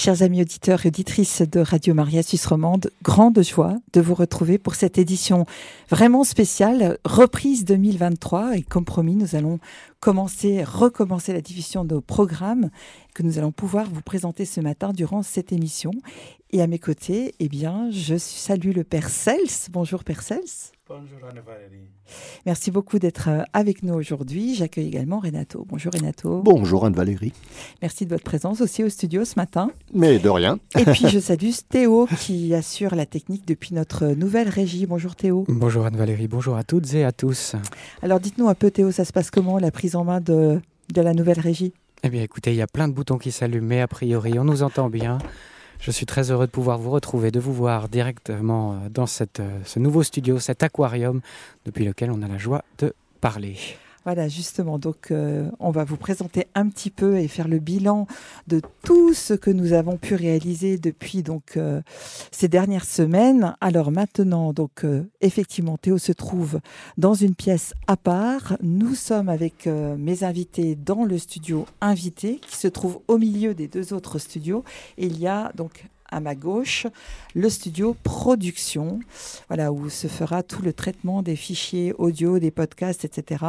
Chers amis auditeurs et auditrices de Radio Maria Suisse Romande, grande joie de vous retrouver pour cette édition vraiment spéciale, reprise 2023. Et comme promis, nous allons commencer, recommencer la diffusion de nos programmes que nous allons pouvoir vous présenter ce matin durant cette émission. Et à mes côtés, eh bien, je salue le Père Cels. Bonjour Père Cels. Bonjour Anne-Valérie. Merci beaucoup d'être euh, avec nous aujourd'hui. J'accueille également Renato. Bonjour Renato. Bonjour Anne-Valérie. Merci de votre présence aussi au studio ce matin. Mais de rien. Et puis je salue Théo qui assure la technique depuis notre nouvelle régie. Bonjour Théo. Bonjour Anne-Valérie, bonjour à toutes et à tous. Alors dites-nous un peu Théo, ça se passe comment la prise en main de, de la nouvelle régie? Eh bien écoutez, il y a plein de boutons qui s'allument, mais a priori on nous entend bien. Je suis très heureux de pouvoir vous retrouver, de vous voir directement euh, dans euh, ce nouveau studio, cet aquarium, depuis lequel on a la joie de parler. Voilà, justement. Donc, euh, on va vous présenter un petit peu et faire le bilan de tout ce que nous avons pu réaliser depuis donc euh, ces dernières semaines. Alors maintenant, donc euh, effectivement, Théo se trouve dans une pièce à part. Nous sommes avec mes invités dans le studio invité qui se trouve au milieu des deux autres studios. Il y a donc à ma gauche, le studio production, voilà, où se fera tout le traitement des fichiers audio, des podcasts, etc.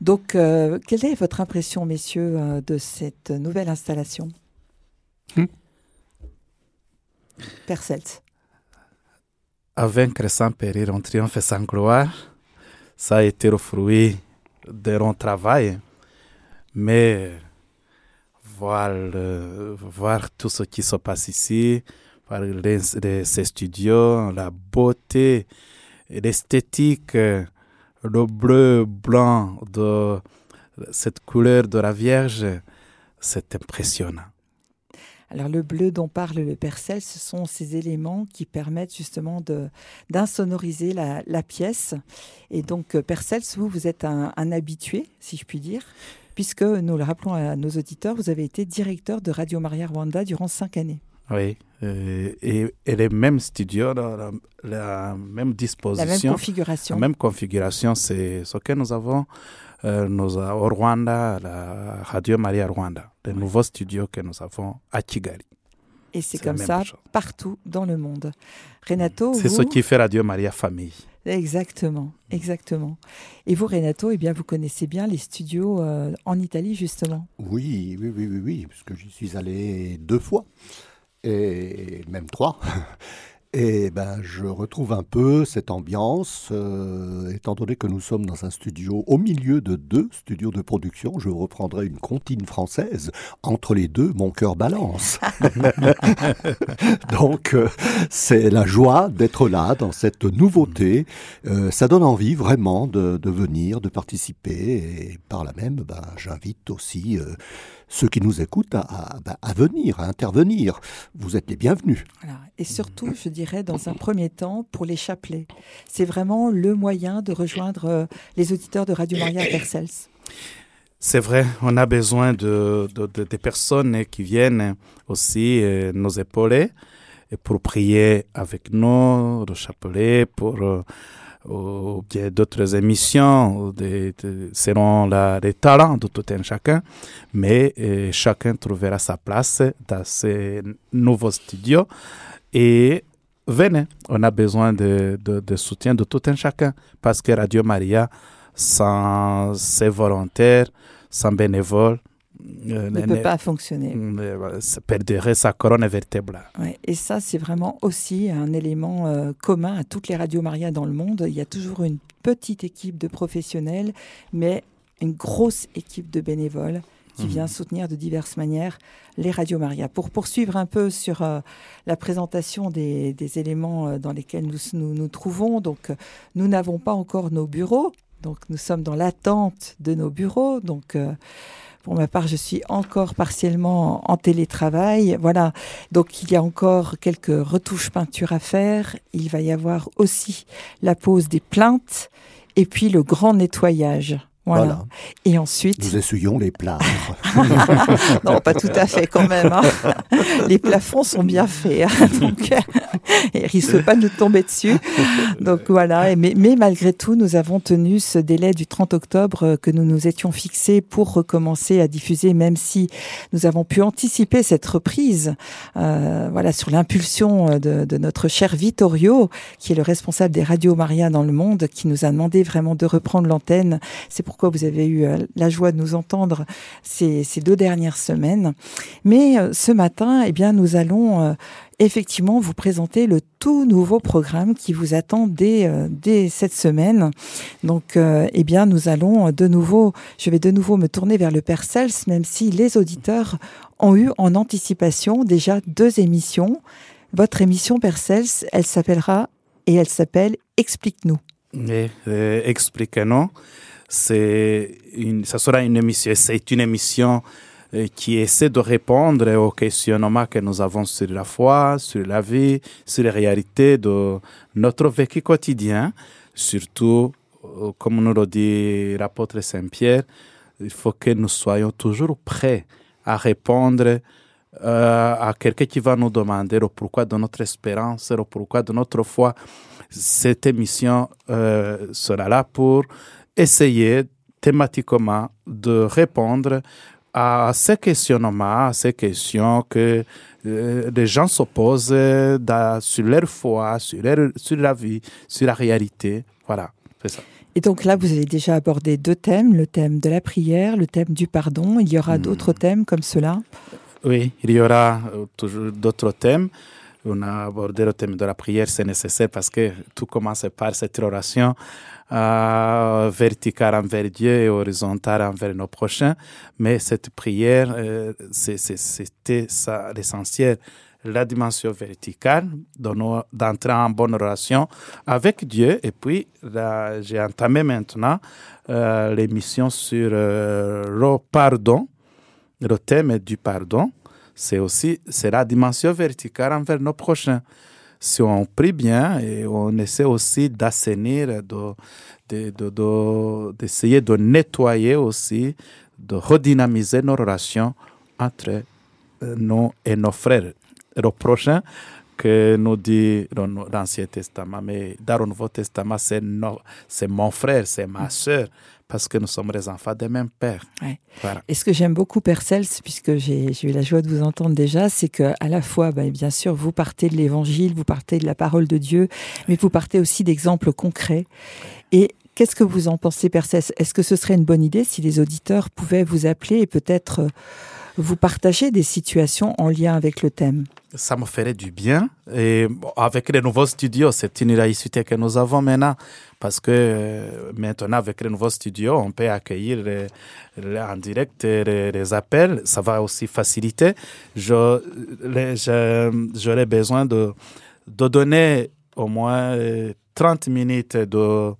Donc, euh, quelle est votre impression, messieurs, euh, de cette nouvelle installation Hmm? Père Celt. À vaincre sans périr, on triomphe sans gloire. Ça a été le fruit de long travail. Mais voir, tout ce qui se passe ici, voir les- les- ces studios, la beauté, l'esthétique, le bleu, blanc de cette couleur de la Vierge, c'est impressionnant. Alors, le bleu dont parle le Père Celt, ce sont ces éléments qui permettent justement d'insonoriser la, la pièce. Et donc, euh, Père Celt, vous, vous êtes un habitué, si je puis dire, puisque, nous le rappelons à nos auditeurs, vous avez été directeur de Radio Maria Rwanda durant cinq années. Oui, euh, et, et les mêmes studios, la, la- la même La même disposition, configuration. la même configuration, c'est ce que nous avons euh, nous, a- au Rwanda, la Radio Maria Rwanda, le nouveau studio que nous avons à Kigali. Et c'est comme ça chose. partout dans le monde. Renato, C'est vous... ce qui fait Radio Maria Famille. Exactement, exactement. Et vous, Renato, eh bien, vous connaissez bien les studios euh, en Italie, justement. Oui, oui, oui, oui, oui, parce que j'y suis allé deux fois, et même trois. Et ben, je retrouve un peu cette ambiance, euh, étant donné que nous sommes dans un studio au milieu de deux studios de production. Je reprendrai une comptine française. Entre les deux, mon cœur balance. Donc, euh, c'est la joie d'être là, dans cette nouveauté. Euh, ça donne envie vraiment de, de venir, de participer. Et par là même, ben, j'invite aussi ceux qui nous écoutent à, à- à venir, à intervenir. Vous êtes les bienvenus. Voilà. Et surtout, je dirais, dans un premier temps, pour les chapelets. C'est vraiment le moyen de rejoindre euh, les auditeurs de Radio Maria Persels. C'est vrai, on a besoin de, de, personnes qui viennent aussi euh, nous épauler et pour prier avec nous, le chapelet, pour euh, ou bien d'autres émissions de- selon les talents de tout un chacun. Mais euh, chacun trouvera sa place dans ces nouveaux studios et venez, on a besoin de, de soutien de tout un chacun parce que Radio Maria, sans ses volontaires, sans bénévoles, euh, Ne ne- peut pas fonctionner. euh, ça perdrait sa colonne vertébrale. Ouais, et ça, c'est vraiment aussi un élément euh, commun à toutes les radios Maria dans le monde. Il y a toujours une petite équipe de professionnels, mais une grosse équipe de bénévoles qui Mhm. vient soutenir de diverses manières les radios Maria. Pour poursuivre un peu sur euh, la présentation des, des éléments euh, dans lesquels nous nous, nous trouvons, donc euh, nous n'avons pas encore nos bureaux, donc nous sommes dans l'attente de nos bureaux, donc. Pour ma part, je suis encore partiellement en télétravail. Voilà. Donc, il y a encore quelques retouches peinture à faire. Il va y avoir aussi la pose des plaintes et puis le grand nettoyage. Voilà. Voilà. Et ensuite, Nous essuyons les plâtres. non, pas tout à fait quand même. hein. Les plafonds sont bien faits. hein. Donc, et risque pas de tomber dessus. Donc voilà, mais, mais, malgré tout, nous avons tenu ce délai du 30 octobre euh, que nous nous étions fixés pour recommencer à diffuser, même si nous avons pu anticiper cette reprise, euh, voilà, sur l'impulsion euh, de, de, notre cher Vittorio, qui est le responsable des radios Maria dans le monde, qui nous a demandé vraiment de reprendre l'antenne. C'est pourquoi vous avez eu euh, la joie de nous entendre ces, deux dernières semaines. Mais ce matin, eh bien, nous allons effectivement vous présenter le tout nouveau programme qui vous attend dès, euh, cette semaine. Donc, euh, eh bien, nous allons de nouveau, je vais de nouveau me tourner vers le Père Cels, même si les auditeurs ont eu en anticipation déjà deux émissions. Votre émission Père Cels, elle s'appellera et elle s'appelle Explique-nous. Euh, Explique-nous. C'est une, ça sera une émission, c'est une émission euh, qui essaie de répondre aux questionnements que nous avons sur la foi, sur la vie, sur les réalités de notre vécu quotidien. Surtout, euh, comme nous le dit l'apôtre Saint-Pierre, il faut que nous soyons toujours prêts à répondre euh, à quelqu'un qui va nous demander le pourquoi de notre espérance, le pourquoi de notre foi. Cette émission sera là pour essayer thématiquement de répondre à ces questionnements, à ces questions que euh, les gens se posent sur leur foi, sur, sur la vie, sur la réalité. Voilà, c'est ça. Et donc là, vous avez déjà abordé deux thèmes, le thème de la prière, le thème du pardon. Il y aura hmm. d'autres thèmes comme cela? Oui, il y aura euh, toujours d'autres thèmes. On a abordé le thème de la prière, c'est nécessaire parce que tout commence par cette oration euh, verticale envers Dieu et horizontale envers nos prochains. Mais cette prière, euh, c'était ça l'essentiel. La dimension verticale, d'entrer en bonne relation avec Dieu. Et puis, j'ai entamé maintenant euh, l'émission sur euh, le pardon, le thème du pardon. C'est aussi c'est la dimension verticale envers nos prochains si on prie bien et on essaie aussi d'assainir, d'essayer de, de, de, nettoyer aussi, de redynamiser nos relations entre euh, nous et nos frères, nos prochains, que nous dit dans l'Ancien Testament. Mais dans le Nouveau Testament, c'est mon frère, c'est ma soeur parce que nous sommes les enfants des mêmes pères. Et ce que j'aime beaucoup, Père Cels, puisque j'ai eu la joie de vous entendre déjà, c'est que à la fois, bah, bien sûr, vous partez de l'Évangile, vous partez de la parole de Dieu, mais vous partez aussi d'exemples concrets. Et Qu'est-ce que vous en pensez, Cels? Est-ce que ce serait une bonne idée si les auditeurs pouvaient vous appeler et peut-être euh, vous partager des situations en lien avec le thème Ça me ferait du bien. Et avec les nouveaux studios, c'est une réussite que nous avons maintenant. Parce que euh, maintenant, avec les nouveaux studios, on peut accueillir en direct les, appels. Ça va aussi faciliter. J'aurais besoin de, de donner au moins 30 euh, minutes de,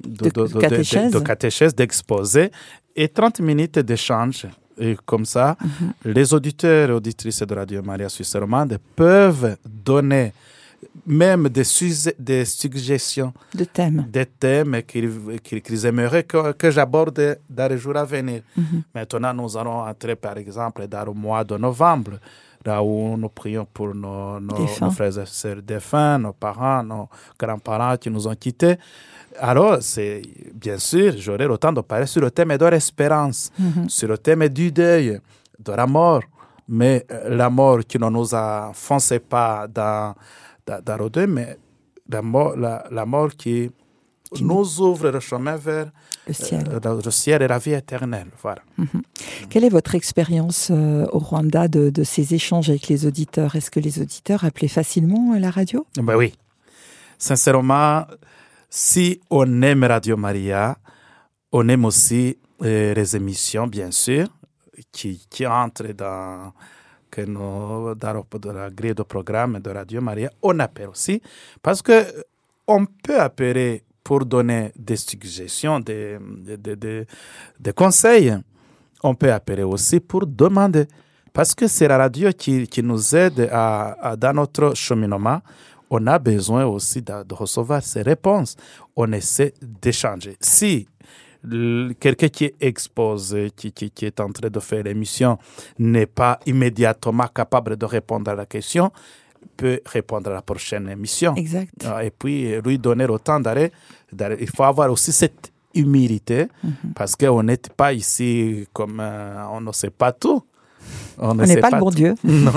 de, de, catéchèse, d'exposé et 30 minutes d'échange et comme ça, mhm. les auditeurs et auditrices de Radio Maria Suisse Romande peuvent donner même des, des suggestions de thèmes, des thèmes qu'ils aimeraient que, j'aborde dans les jours à venir. Mhm. Maintenant, nous allons entrer, par exemple, dans le mois de novembre, là où nous prions pour nos, nos, nos frères et sœurs défunts, nos parents, nos grands-parents qui nous ont quittés. Alors, c'est bien sûr, j'aurai le temps de parler sur le thème de l'espérance, mhm. sur le thème du deuil, de la mort, mais euh, la mort qui ne nous enfonce pas dans, dans, le deuil, mais la mort, la, mort qui, nous ouvre le chemin vers le ciel. Euh, le ciel et la vie éternelle. Voilà. Mhm. Quelle est votre expérience euh, au Rwanda de, de, ces échanges avec les auditeurs? Est-ce que les auditeurs appelaient facilement la radio? Ben Oui. Sincèrement, si on aime Radio Maria, on aime aussi euh, les émissions, bien sûr, qui, qui entrent dans, que nous, dans la grille de programme de Radio Maria. On appelle aussi, parce que on peut appeler pour donner des suggestions, des, des, des, conseils. On peut appeler aussi pour demander, parce que c'est la radio qui, qui nous aide à, dans notre cheminement on a besoin aussi de, recevoir ces réponses. On essaie d'échanger. Si quelqu'un qui est exposé, qui, qui, est en train de faire l'émission, n'est pas immédiatement capable de répondre à la question, peut répondre à la prochaine émission. Exact. Et puis lui donner autant d'arrêt. Il faut avoir aussi cette humilité Mhm. parce qu'on n'est pas ici comme euh, on ne sait pas tout. On ne n'est sait pas, le bon tout. Dieu. Non.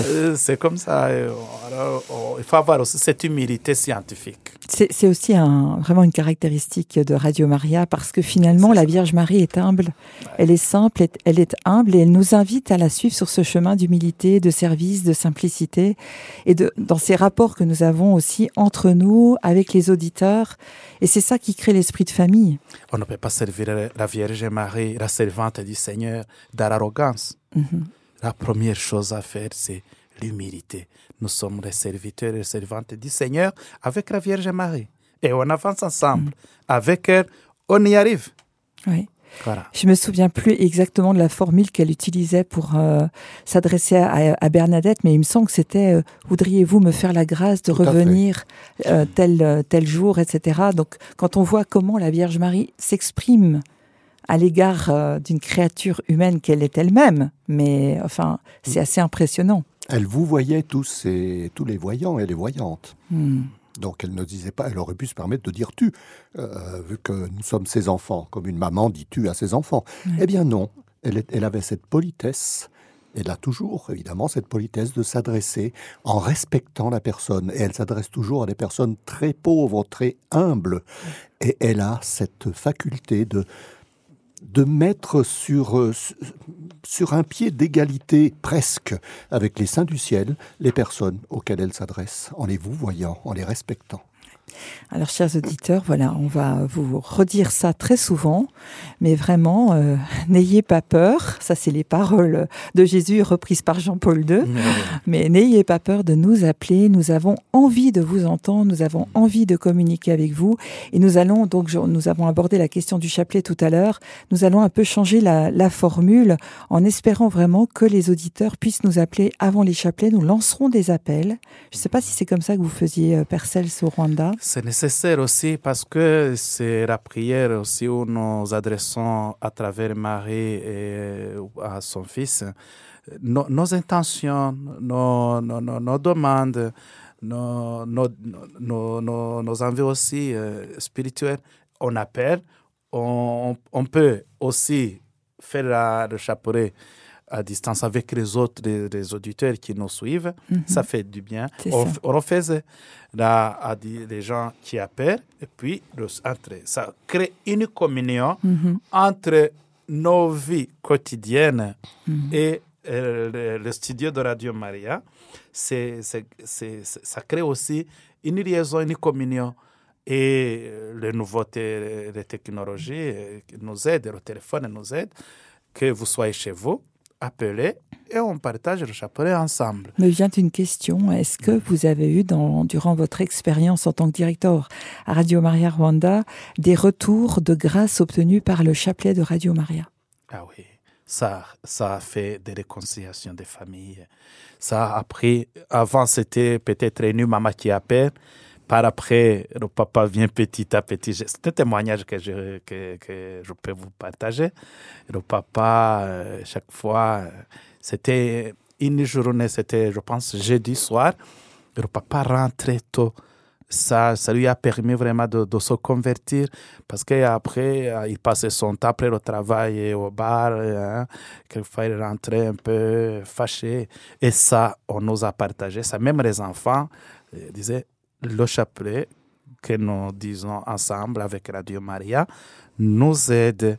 Euh, c'est comme ça. Alors, on- il faut avoir aussi cette humilité scientifique. C'est aussi un, vraiment une caractéristique de Radio Maria parce que finalement, la. Vierge Marie est humble. Elle est simple, elle- elle est humble et elle nous invite à la suivre sur ce chemin d'humilité, de service, de simplicité et de, dans ces rapports que nous avons aussi entre nous, avec les auditeurs. Et c'est ça qui crée l'esprit de famille. On ne peut pas servir la Vierge Marie, la servante du Seigneur, dans l'arrogance. Mhm. La première chose à faire, c'est l'humilité. Nous sommes les serviteurs et les servantes du Seigneur avec la Vierge Marie. Et on avance ensemble. Avec elle, on y arrive. Oui. Voilà. Je me souviens plus exactement de la formule qu'elle utilisait pour euh, s'adresser à, à Bernadette, mais il me semble que c'était euh, voudriez-vous me faire la grâce de Tout revenir euh, tel tel jour, etc. Donc, quand on voit comment la Vierge Marie s'exprime à l'égard euh, d'une créature humaine qu'elle est elle-même, mais enfin, c'est assez impressionnant. Elle vous voyait tous, ces, tous les voyants et les voyantes. Hmm. Donc elle ne disait pas, elle aurait pu se permettre de dire tu, euh, vu que nous sommes ses enfants, comme une maman dit tu à ses enfants. Eh bien non, elle, est- elle avait cette politesse, elle a toujours évidemment cette politesse de s'adresser en respectant la personne. Et elle s'adresse toujours à des personnes très pauvres, très humbles. Et elle a cette faculté de, de mettre sur, euh, su- sur un pied d'égalité presque avec les saints du ciel les personnes auxquelles elle s'adresse, en les vous voyant, en les respectant. Alors, chers auditeurs, voilà, on va vous redire ça très souvent, mais vraiment, euh, n'ayez pas peur. Ça, c'est les paroles de Jésus reprises par Jean-Paul II. Mais n'ayez pas peur de nous appeler. Nous avons envie de vous entendre. Nous avons envie de communiquer avec vous. Et nous allons donc, je- nous avons abordé la question du chapelet tout à l'heure. Nous allons un peu changer la, la formule en espérant vraiment que les auditeurs puissent nous appeler avant les chapelets. Nous lancerons des appels. Je ne sais pas si c'est comme ça que vous faisiez euh, Père Cels au Rwanda. C'est nécessaire aussi parce que c'est la prière aussi où nous adressons à travers Marie et à son Fils nos, nos intentions, nos, nos, nos- demandes, nos, envies aussi euh, spirituelles. On appelle, on, on peut aussi faire le chapelet à distance avec les autres, les, les auditeurs qui nous suivent. Ça fait du bien. On, refait là à les gens qui appellent et puis le, entre, ça crée une communion Mhm. entre nos vies quotidiennes Mhm. et euh, le, le studio de Radio Maria. C'est- ça crée aussi une liaison, une communion. Et euh, les nouveautés, les technologies euh, nous aident, le téléphone nous aide. Que vous soyez chez vous, appelez et on partage le chapelet ensemble. Me vient une question. Est-ce que vous avez eu, dans, durant votre expérience en tant que directeur à Radio Maria Rwanda, des retours de grâce obtenus par le chapelet de Radio Maria? Ah oui, ça, ça a fait des réconciliations des familles. Ça a pris, avant c'était peut-être une maman qui appelle, par après le papa vient petit à petit. C'est un témoignage que je, que, que je peux vous partager. Le papa, euh, chaque fois, euh, c'était une journée, c'était je pense jeudi soir, le papa rentrait tôt. Ça, ça lui a permis vraiment de, se convertir parce qu'après, euh, il passait son temps après le travail et au bar. Hein, quelquefois, il rentrait un peu fâché. Et ça, on nous a partagé ça. Même les enfants disaient le chapelet que nous disons ensemble avec Radio Maria nous aide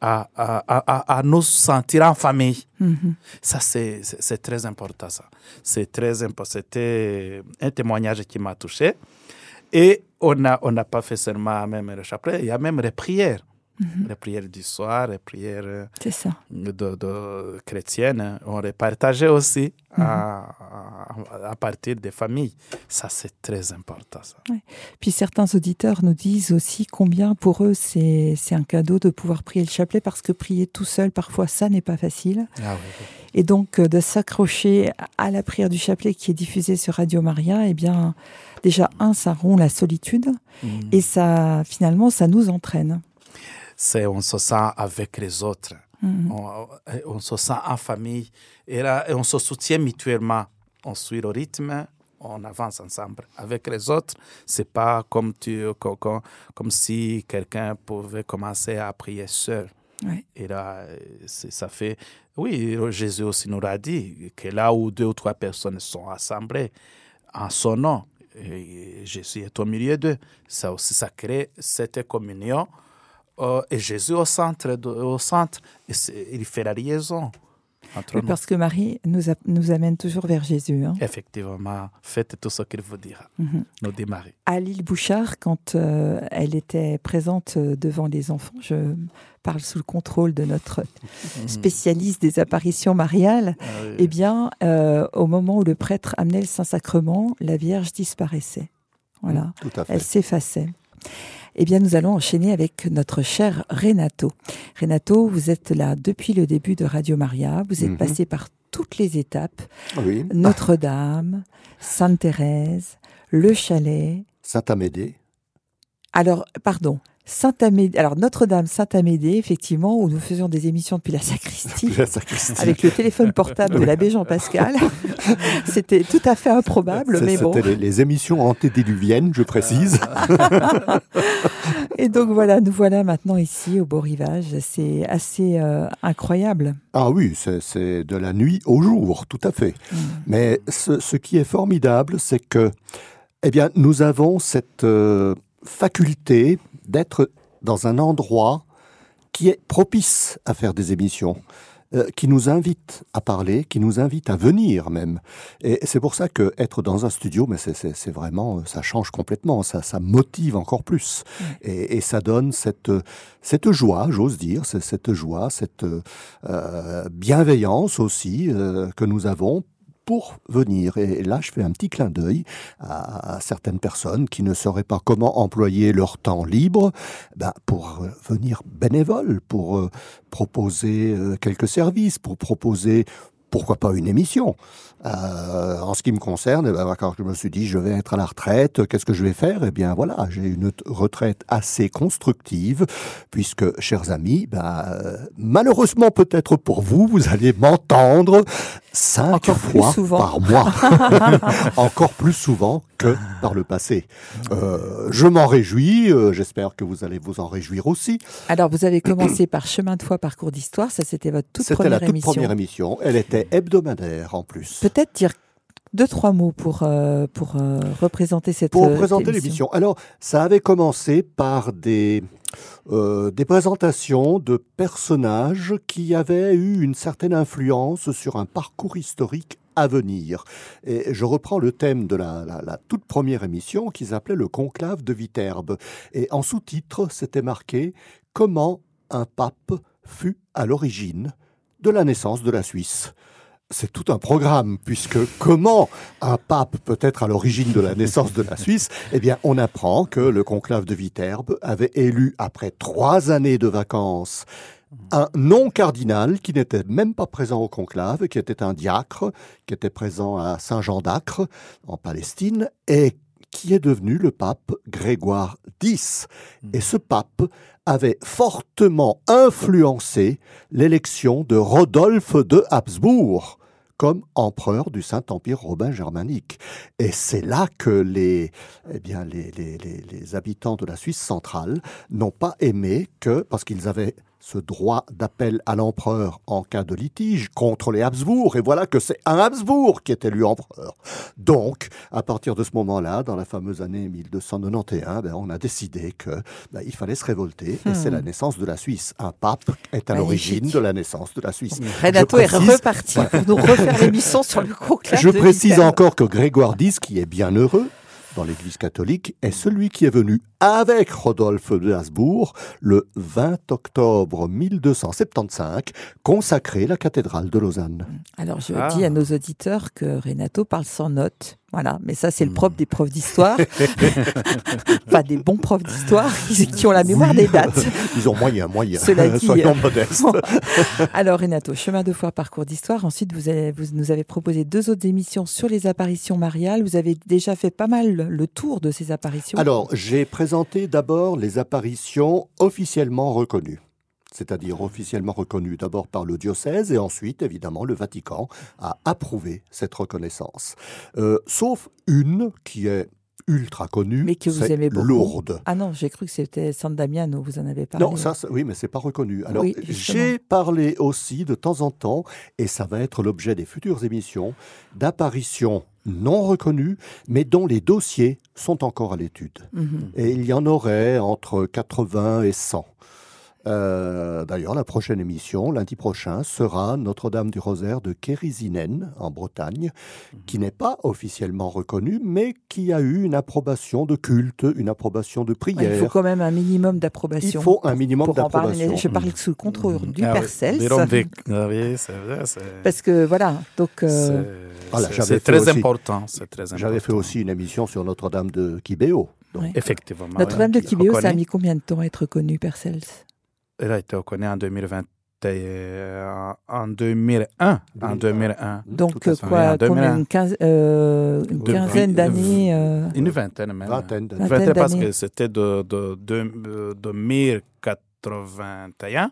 à, à, à, à nous sentir en famille. Mhm. Ça, c'est très important, ça. C'est très important. C'était un témoignage qui m'a touché. Et on n'a on n'a pas fait seulement même le chapelet, il y a même les prières. Les prières du soir, les prières euh, ça. de, de chrétiennes, on les partageait aussi à, à, à partir des familles. Ça, c'est très important, ça. Puis certains auditeurs nous disent aussi combien pour eux c'est un cadeau de pouvoir prier le chapelet parce que prier tout seul, parfois, ça n'est pas facile. Ah oui, oui. Et donc euh, de s'accrocher à la prière du chapelet qui est diffusée sur Radio Maria, eh bien, déjà, un, ça rompt la solitude Mm. et ça, finalement, ça nous entraîne. C'est on se sent avec les autres. Mhm. on, on se sent en famille et, là, et on se soutient mutuellement. on suit le rythme, on avance ensemble. Avec les autres, c'est pas comme, tu, comme, comme si quelqu'un pouvait commencer à prier seul. Et là, ça fait. Oui, Jésus aussi nous a dit que là où deux ou trois personnes sont assemblées en son nom, Jésus est au milieu d'eux. Ça aussi, ça crée cette communion. Euh, et Jésus au centre, au centre il fait la liaison parce que Marie nous, nous amène toujours vers Jésus. Hein. Effectivement, faites tout ce qu'il vous dira. Mhm. Nous démarrer. À l'île Bouchard, quand euh, elle était présente euh, devant les enfants, je parle sous le contrôle de notre spécialiste des apparitions mariales, ah eh bien, euh, au moment où le prêtre amenait le Saint-Sacrement, la Vierge disparaissait. Voilà, elle s'effaçait. Eh bien, nous allons enchaîner avec notre cher Renato. Renato, vous êtes là depuis le début de Radio Maria. Vous êtes mhm. passé par toutes les étapes. Notre-Dame, Sainte-Thérèse, le chalet. Saint-Amédée. Alors, pardon, Saint-Amédée, alors Notre-Dame Saint-Amédée, effectivement, où nous faisions des émissions depuis la sacristie, avec le téléphone portable de l'abbé Jean-Pascal. C'était tout à fait improbable, mais bon. C'était les, émissions antédiluviennes, je précise. Et donc voilà, nous voilà maintenant ici au beau rivage. C'est assez euh, incroyable. Ah oui, c'est de la nuit au jour, tout à fait. Mm. Mais ce, qui est formidable, c'est que, eh bien, nous avons cette euh, faculté d'être dans un endroit qui est propice à faire des émissions. Euh, qui nous invite à parler, qui nous invite à venir même. Et c'est pour ça que être dans un studio, mais c'est vraiment, ça change complètement, ça, ça motive encore plus. Et, et, ça donne cette, cette joie, j'ose dire, cette joie, cette euh, bienveillance aussi euh, que nous avons pour venir. Et là, je fais un petit clin d'œil à, certaines personnes qui ne sauraient pas comment employer leur temps libre ben, pour euh, venir bénévole, pour euh, proposer euh, quelques services, pour proposer pourquoi pas une émission En ce qui me concerne, eh ben, quand je me suis dit je vais être à la retraite, qu'est-ce que je vais faire? Eh bien voilà, j'ai une retraite assez constructive, puisque, chers amis, ben, malheureusement peut-être pour vous, vous allez m'entendre cinq fois par mois, encore plus souvent que par le passé. Euh, je m'en réjouis, euh, j'espère que vous allez vous en réjouir aussi. Alors vous avez commencé par Chemin de foi, parcours d'histoire, ça c'était votre toute première émission. C'était la toute première émission, elle était hebdomadaire en plus. Peut-être dire deux, trois mots pour, euh, pour représenter cette Pour présenter l'émission. Alors, ça avait commencé par des, des présentations de personnages qui avaient eu une certaine influence sur un parcours historique à venir. Et je reprends le thème de la, toute première émission qui s'appelait le conclave de Viterbe. Et en sous-titre, c'était marqué Comment un pape fut à l'origine de la naissance de la Suisse c'est tout un programme, puisque comment un pape peut être à l'origine de la naissance de la Suisse Eh bien, on apprend que le conclave de Viterbe avait élu, après trois années de vacances, un non-cardinal qui n'était même pas présent au conclave, qui était un diacre, qui était présent à Saint-Jean d'Acre, en Palestine, et qui est devenu le pape Grégoire X. Hmm. Et ce pape avait fortement influencé l'élection de Rodolphe de Habsbourg comme empereur du Saint-Empire romain germanique. Et c'est là que les, eh bien, les, les, les habitants de la Suisse centrale n'ont pas aimé que, parce qu'ils avaient ce droit d'appel à l'empereur en cas de litige contre les Habsbourg, et voilà que c'est un Habsbourg qui est élu empereur. Donc, à partir de ce moment-là, dans la fameuse année 1291, ben, on a décidé que ben, il fallait se révolter, et c'est la hmm. naissance de la Suisse. Un pape est à l'origine de la naissance de la Suisse. Renato est reparti pour nous refaire l'émission sur le conclave. Je précise encore que Grégoire X, qui est bien heureux, dans l'Église catholique est celui qui est venu avec Rodolphe de Habsbourg le 20 octobre 1275 consacrer la cathédrale de Lausanne. Alors je ah. dis à nos auditeurs que Renato parle sans notes. Voilà, mais ça c'est le propre des profs d'histoire. enfin des bons profs d'histoire qui, ont la mémoire des dates. Ils ont moyen, moyen. Cela dit, Soyons modestes. Alors Renato, chemin de foi, parcours d'histoire. Ensuite, vous, avez, vous nous avez proposé deux autres émissions sur les apparitions mariales. Vous avez déjà fait pas mal le tour de ces apparitions. Alors, j'ai présenté d'abord les apparitions officiellement reconnues. c'est-à-dire officiellement reconnue d'abord par le diocèse et ensuite, évidemment, le Vatican a approuvé cette reconnaissance. Euh, sauf une qui est ultra connue, Mais que vous aimez beaucoup. Lourdes. Ah non, j'ai cru que c'était San Damiano, vous en avez parlé. Non, ça, oui, mais c'est pas reconnu. Alors, Oui, j'ai parlé aussi de temps en temps, et ça va être l'objet des futures émissions, d'apparitions non reconnues, mais dont les dossiers sont encore à l'étude. Mhm. Et il y en aurait entre 80 et 100. Euh, D'ailleurs, la prochaine émission, lundi prochain, sera Notre-Dame du Rosaire de Kérisinen, en Bretagne, qui n'est pas officiellement reconnue, mais qui a eu une approbation de culte, une approbation de Ouais, Il faut prière. quand même un minimum d'approbation. Il faut un minimum d'approbation. Je parle sous le contrôle du Ah. Ah oui, Parce que voilà, donc euh, c'est- Voilà, très aussi- important. C'est très important. J'avais fait aussi une émission sur Notre-Dame de Kibéo. Donc, Ouais. Effectivement. Notre-Dame de Kibéo, ça a reconnu. mis combien de temps à être connu, Percels été reconnue en 2021. En 2001. En 2001. Donc euh, quoi, en 2001. combien, une, quinze- euh, une quinzaine d'années euh, Une vingtaine même. Vingtaine. Vingtaine vingtaine parce que c'était de, de, de, de 2081.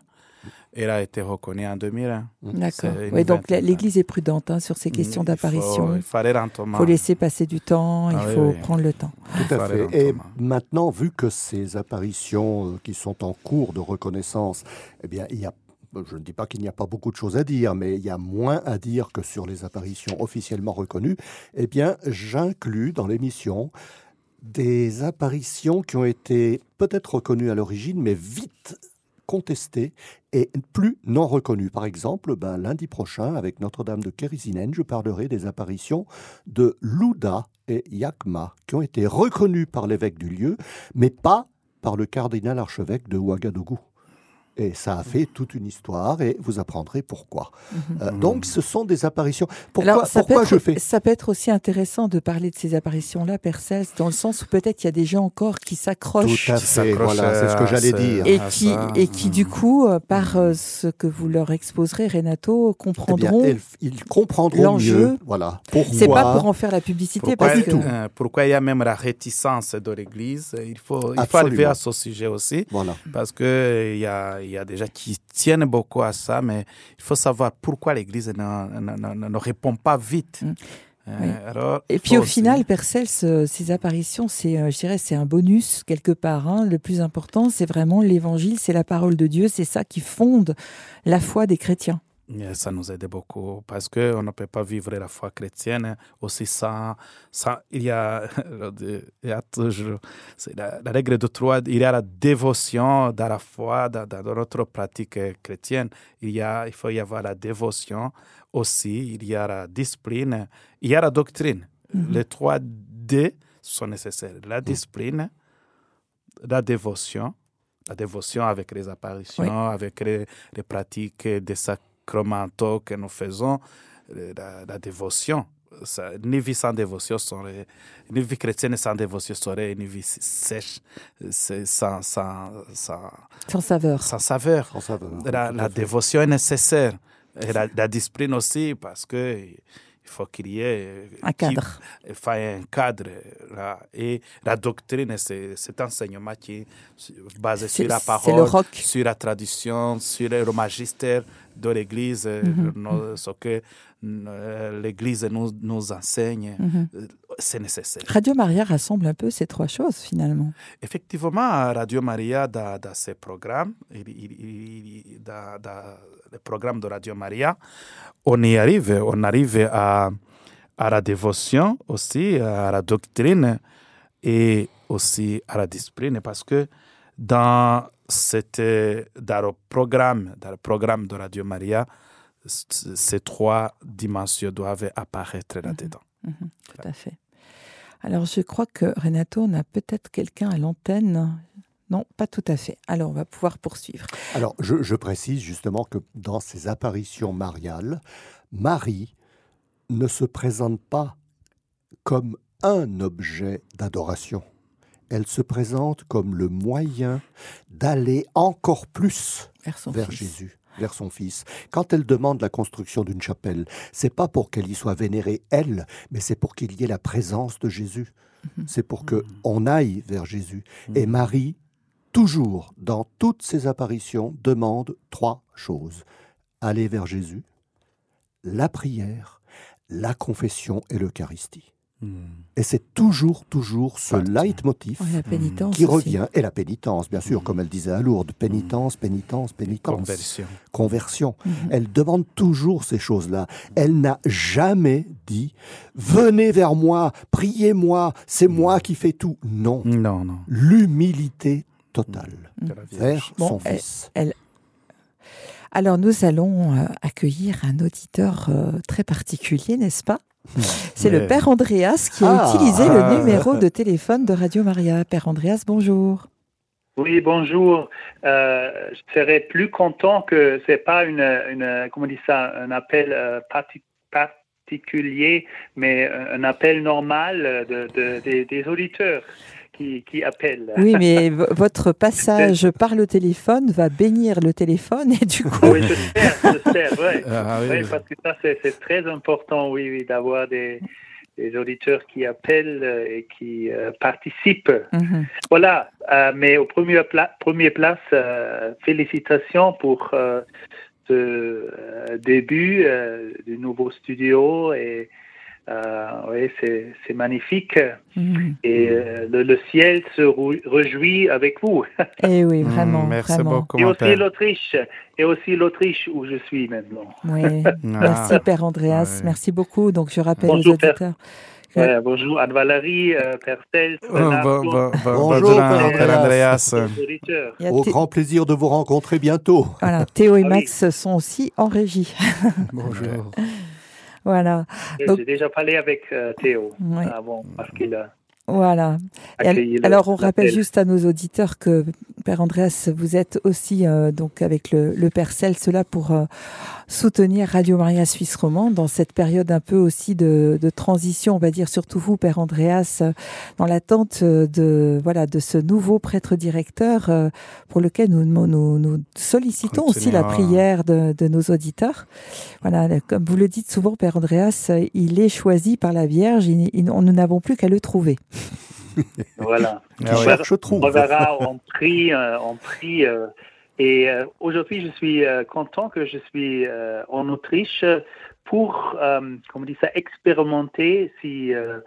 Elle a été reconnue en 2001. D'accord. C'est une Oui, donc l'Église est prudente hein, sur ces questions Il faut- d'apparition. Il fallait Il faut laisser passer du temps, Ah il oui, faut oui. prendre le temps. Tout à fait. Et maintenant, vu que ces apparitions euh, qui sont en cours de reconnaissance, eh bien, il y a je ne dis pas qu'il n'y a pas beaucoup de choses à dire, mais il y a moins à dire que sur les apparitions officiellement reconnues. Eh bien, j'inclus dans l'émission des apparitions qui ont été peut-être reconnues à l'origine, mais vite contestées et plus non reconnues. Par exemple, ben, lundi prochain, avec Notre-Dame de Kérisinen, je parlerai des apparitions de Louda et Yakma, qui ont été reconnues par l'évêque du lieu, mais pas par le cardinal archevêque de Ouagadougou. Et ça a fait toute une histoire et vous apprendrez pourquoi. Euh, donc ce sont des apparitions. Pourquoi, Alors, ça, pourquoi peut je fais ça peut être aussi intéressant de parler de ces apparitions-là, Percels, dans le sens où peut-être il y a des gens encore qui Tout s'accrochent à qui fait, voilà, c'est ce que à j'allais dire. et qui, et qui du mm. coup, euh, par euh, ce que vous leur exposerez, Renato, Eh bien, comprendront. ils comprendront l'enjeu. Voilà. Pourquoi C'est pas pour en faire la publicité, Pourquoi, parce que euh, pourquoi il y a même la réticence de l'Église? Il faut, il faut arriver à ce sujet aussi, Voilà. parce qu'il y a, il y a des gens qui tiennent beaucoup à ça, mais il faut savoir pourquoi l'Église ne, ne, ne- ne répond pas vite. Mm. Euh, Oui. alors, Et puis au aussi- final, Percels, euh, ces apparitions, c'est, euh, je dirais, c'est un bonus quelque part. hein. Le plus important, c'est vraiment l'évangile, c'est la parole de Dieu, c'est ça qui fonde la foi des chrétiens. Ça nous aide beaucoup parce qu'on ne peut pas vivre la foi chrétienne aussi sans. sans il, y a, il y a toujours. La, la règle de trois il y a la dévotion dans la foi, dans, dans notre pratique chrétienne. Il, y a, il faut y avoir la dévotion aussi, il y a la discipline, il y a la doctrine. Les trois D sont nécessaires la discipline, la dévotion. La dévotion avec les apparitions, Oui. avec les, les pratiques des sacramentaux que nous faisons, euh, la, la dévotion. Ça, une vie sans dévotion serait, une vie chrétienne sans dévotion serait une vie sèche, sans, sans, sans, Sans saveur. sans saveur. Sans saveur. La, dévotion est nécessaire. Et la, la discipline aussi, parce que il faut qu'il y ait Un qui- cadre. il faut un cadre. là. Et la doctrine, c'est cet enseignement qui est basé sur la parole, le sur la tradition, sur le magistère de l'Église, nos- ce que euh, l'Église nous, nous enseigne. Mhm. euh, C'est nécessaire. Radio Maria rassemble un peu ces trois choses finalement. Effectivement, Radio Maria, dans, dans ses programmes, il- il- il- il- dans, dans le programme de Radio Maria, on y arrive, on arrive à, à la dévotion aussi, à la doctrine et aussi à la discipline, parce que dans, cette, dans le programme, dans le programme de Radio Maria, ces trois dimensions doivent apparaître là-dedans. Mhm, tout à fait. Alors je crois que Renato, on a peut-être quelqu'un à l'antenne. Non, pas tout à fait. Alors on va pouvoir poursuivre. Alors, je, je précise justement que dans ces apparitions mariales, Marie ne se présente pas comme un objet d'adoration. Elle se présente comme le moyen d'aller encore plus Vers son vers fils. Jésus, vers son fils. Quand elle demande la construction d'une chapelle, c'est pas pour qu'elle y soit vénérée elle, mais c'est pour qu'il y ait la présence de Jésus. Mhm. C'est pour que on aille vers Jésus. Et Marie toujours, dans toutes ses apparitions, demande trois choses. Aller vers Jésus, la prière, la confession et l'Eucharistie. Et c'est toujours, toujours ce leitmotiv Ouais, pénitence qui aussi. revient. Et la pénitence, bien sûr, comme elle disait à Lourdes. Pénitence, pénitence, pénitence. Conversion. Conversion. Elle demande toujours ces choses-là. Elle n'a jamais dit Venez vers moi, priez-moi, c'est moi qui fais tout. Non. Non, non. L'humilité totale vers Bon, son elle- fils. Alors nous allons euh, accueillir un auditeur euh, très particulier, n'est-ce pas? C'est le. Père Andreas qui a Ah. utilisé Ah. le numéro de téléphone de Radio Maria. Père Andreas, bonjour. Oui, bonjour. Euh, je serais plus content que c'est pas une, une comment on dit ça, un appel euh, parti- particulier, mais un appel normal de, de- des, des auditeurs qui, qui appellent. Oui, mais votre passage par le téléphone va bénir le téléphone et du coup, Oui, je sais, je sais, ouais. Ah, oui, Oui, oui. parce que ça, c'est très important, oui, oui, d'avoir des, des auditeurs qui appellent euh, et qui euh, participent. Mhm. Voilà, euh, mais au premier, pla premier place, euh, félicitations pour euh, ce euh, début euh, du nouveau studio et oui, c'est magnifique Mhm. et euh, le, le ciel se réjouit avec vous. Eh oui, Mm, vraiment, Merci vraiment. beaucoup, et aussi l'Autriche, et aussi l'Autriche où je suis maintenant. Oui. Ah. Merci Père Andreas, merci beaucoup. Donc je rappelle Bonjour, aux Père. auditeurs. Ouais, bonjour Anne-Valérie, euh, Oh, bon- bon- bon- Bonjour, bonjour, Père Andreas. Au grand plaisir de vous rencontrer bientôt. voilà, Théo et Ah oui. Max sont aussi en régie. Bonjour. Voilà, Donc- J'ai déjà parlé avec euh, Théo avant parce qu'il a voilà. Le- alors, on rappelle juste à nos auditeurs que, Père Andreas, vous êtes aussi euh, donc avec le, le Père Cel, cela pour euh, soutenir Radio Maria Suisse Romande dans cette période un peu aussi de, de transition, on va dire surtout vous, Père Andreas, euh, dans l'attente euh, de voilà de ce nouveau prêtre directeur euh, pour lequel nous, nous, nous sollicitons aussi la prière de, de nos auditeurs. Voilà, comme vous le dites souvent, Père Andreas, il est choisi par la Vierge. il- il- nous n'avons plus qu'à le trouver. Voilà. Ah oui. Cherche trouve. On verra, on prie, on prie. Et euh, aujourd'hui, je suis euh, content que je suis euh, en Autriche pour, euh, comme on dit ça, expérimenter si euh,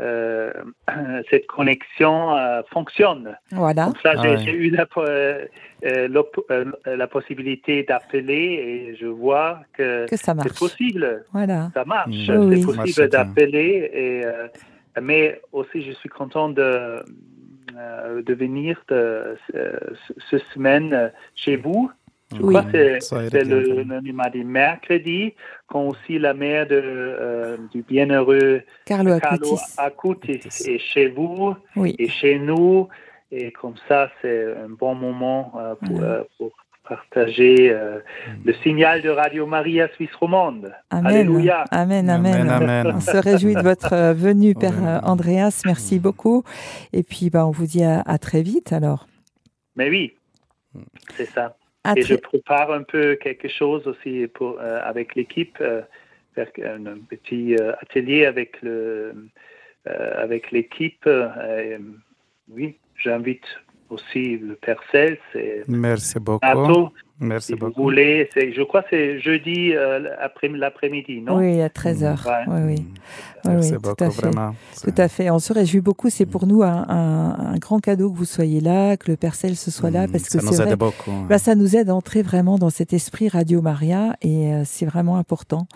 euh, cette connexion euh, fonctionne. Voilà. Comme ça, Ah j'ai ouais. j'ai eu la, euh, euh, euh, la possibilité d'appeler et je vois que c'est possible Voilà. ça marche. C'est possible d'appeler. Et, euh, mais aussi, je suis content de, de venir de, euh, ce, ce semaine euh, chez vous. Je Oui. crois que c'est- le, le mardi mercredi, quand aussi la mère de, euh, du bienheureux Carlo Acutis. Est chez vous Oui. et chez nous. Et comme ça, c'est un bon moment euh, euh, pour partager euh, le signal de Radio Maria Suisse Romande. Amen. Alléluia. Amen, amen. Amen, amen. On se réjouit de votre euh, venue, Père euh, Andreas. Merci beaucoup. Et puis, bah, on vous dit à, à très vite alors. Mais oui, c'est ça. À Et je prépare un peu quelque chose aussi pour, euh, avec l'équipe, euh, faire un, un petit euh, atelier avec le euh, avec l'équipe. euh, oui, j'invite aussi le et Merci beaucoup. Nato, Merci si vous beaucoup. voulez. C'est- Je crois que c'est jeudi euh, après l'après-midi, non? Oui, à 13h. Ouais. Oui, oui. Merci oui, tout à fait. vraiment. Tout à fait. On se réjouit beaucoup. C'est pour nous un, un- un grand cadeau que vous soyez là, que le Père Cel se soit là, Mm, parce que ça c'est nous vrai. aide beaucoup. Bah, ça nous aide à entrer vraiment dans cet esprit Radio Maria et euh, c'est vraiment important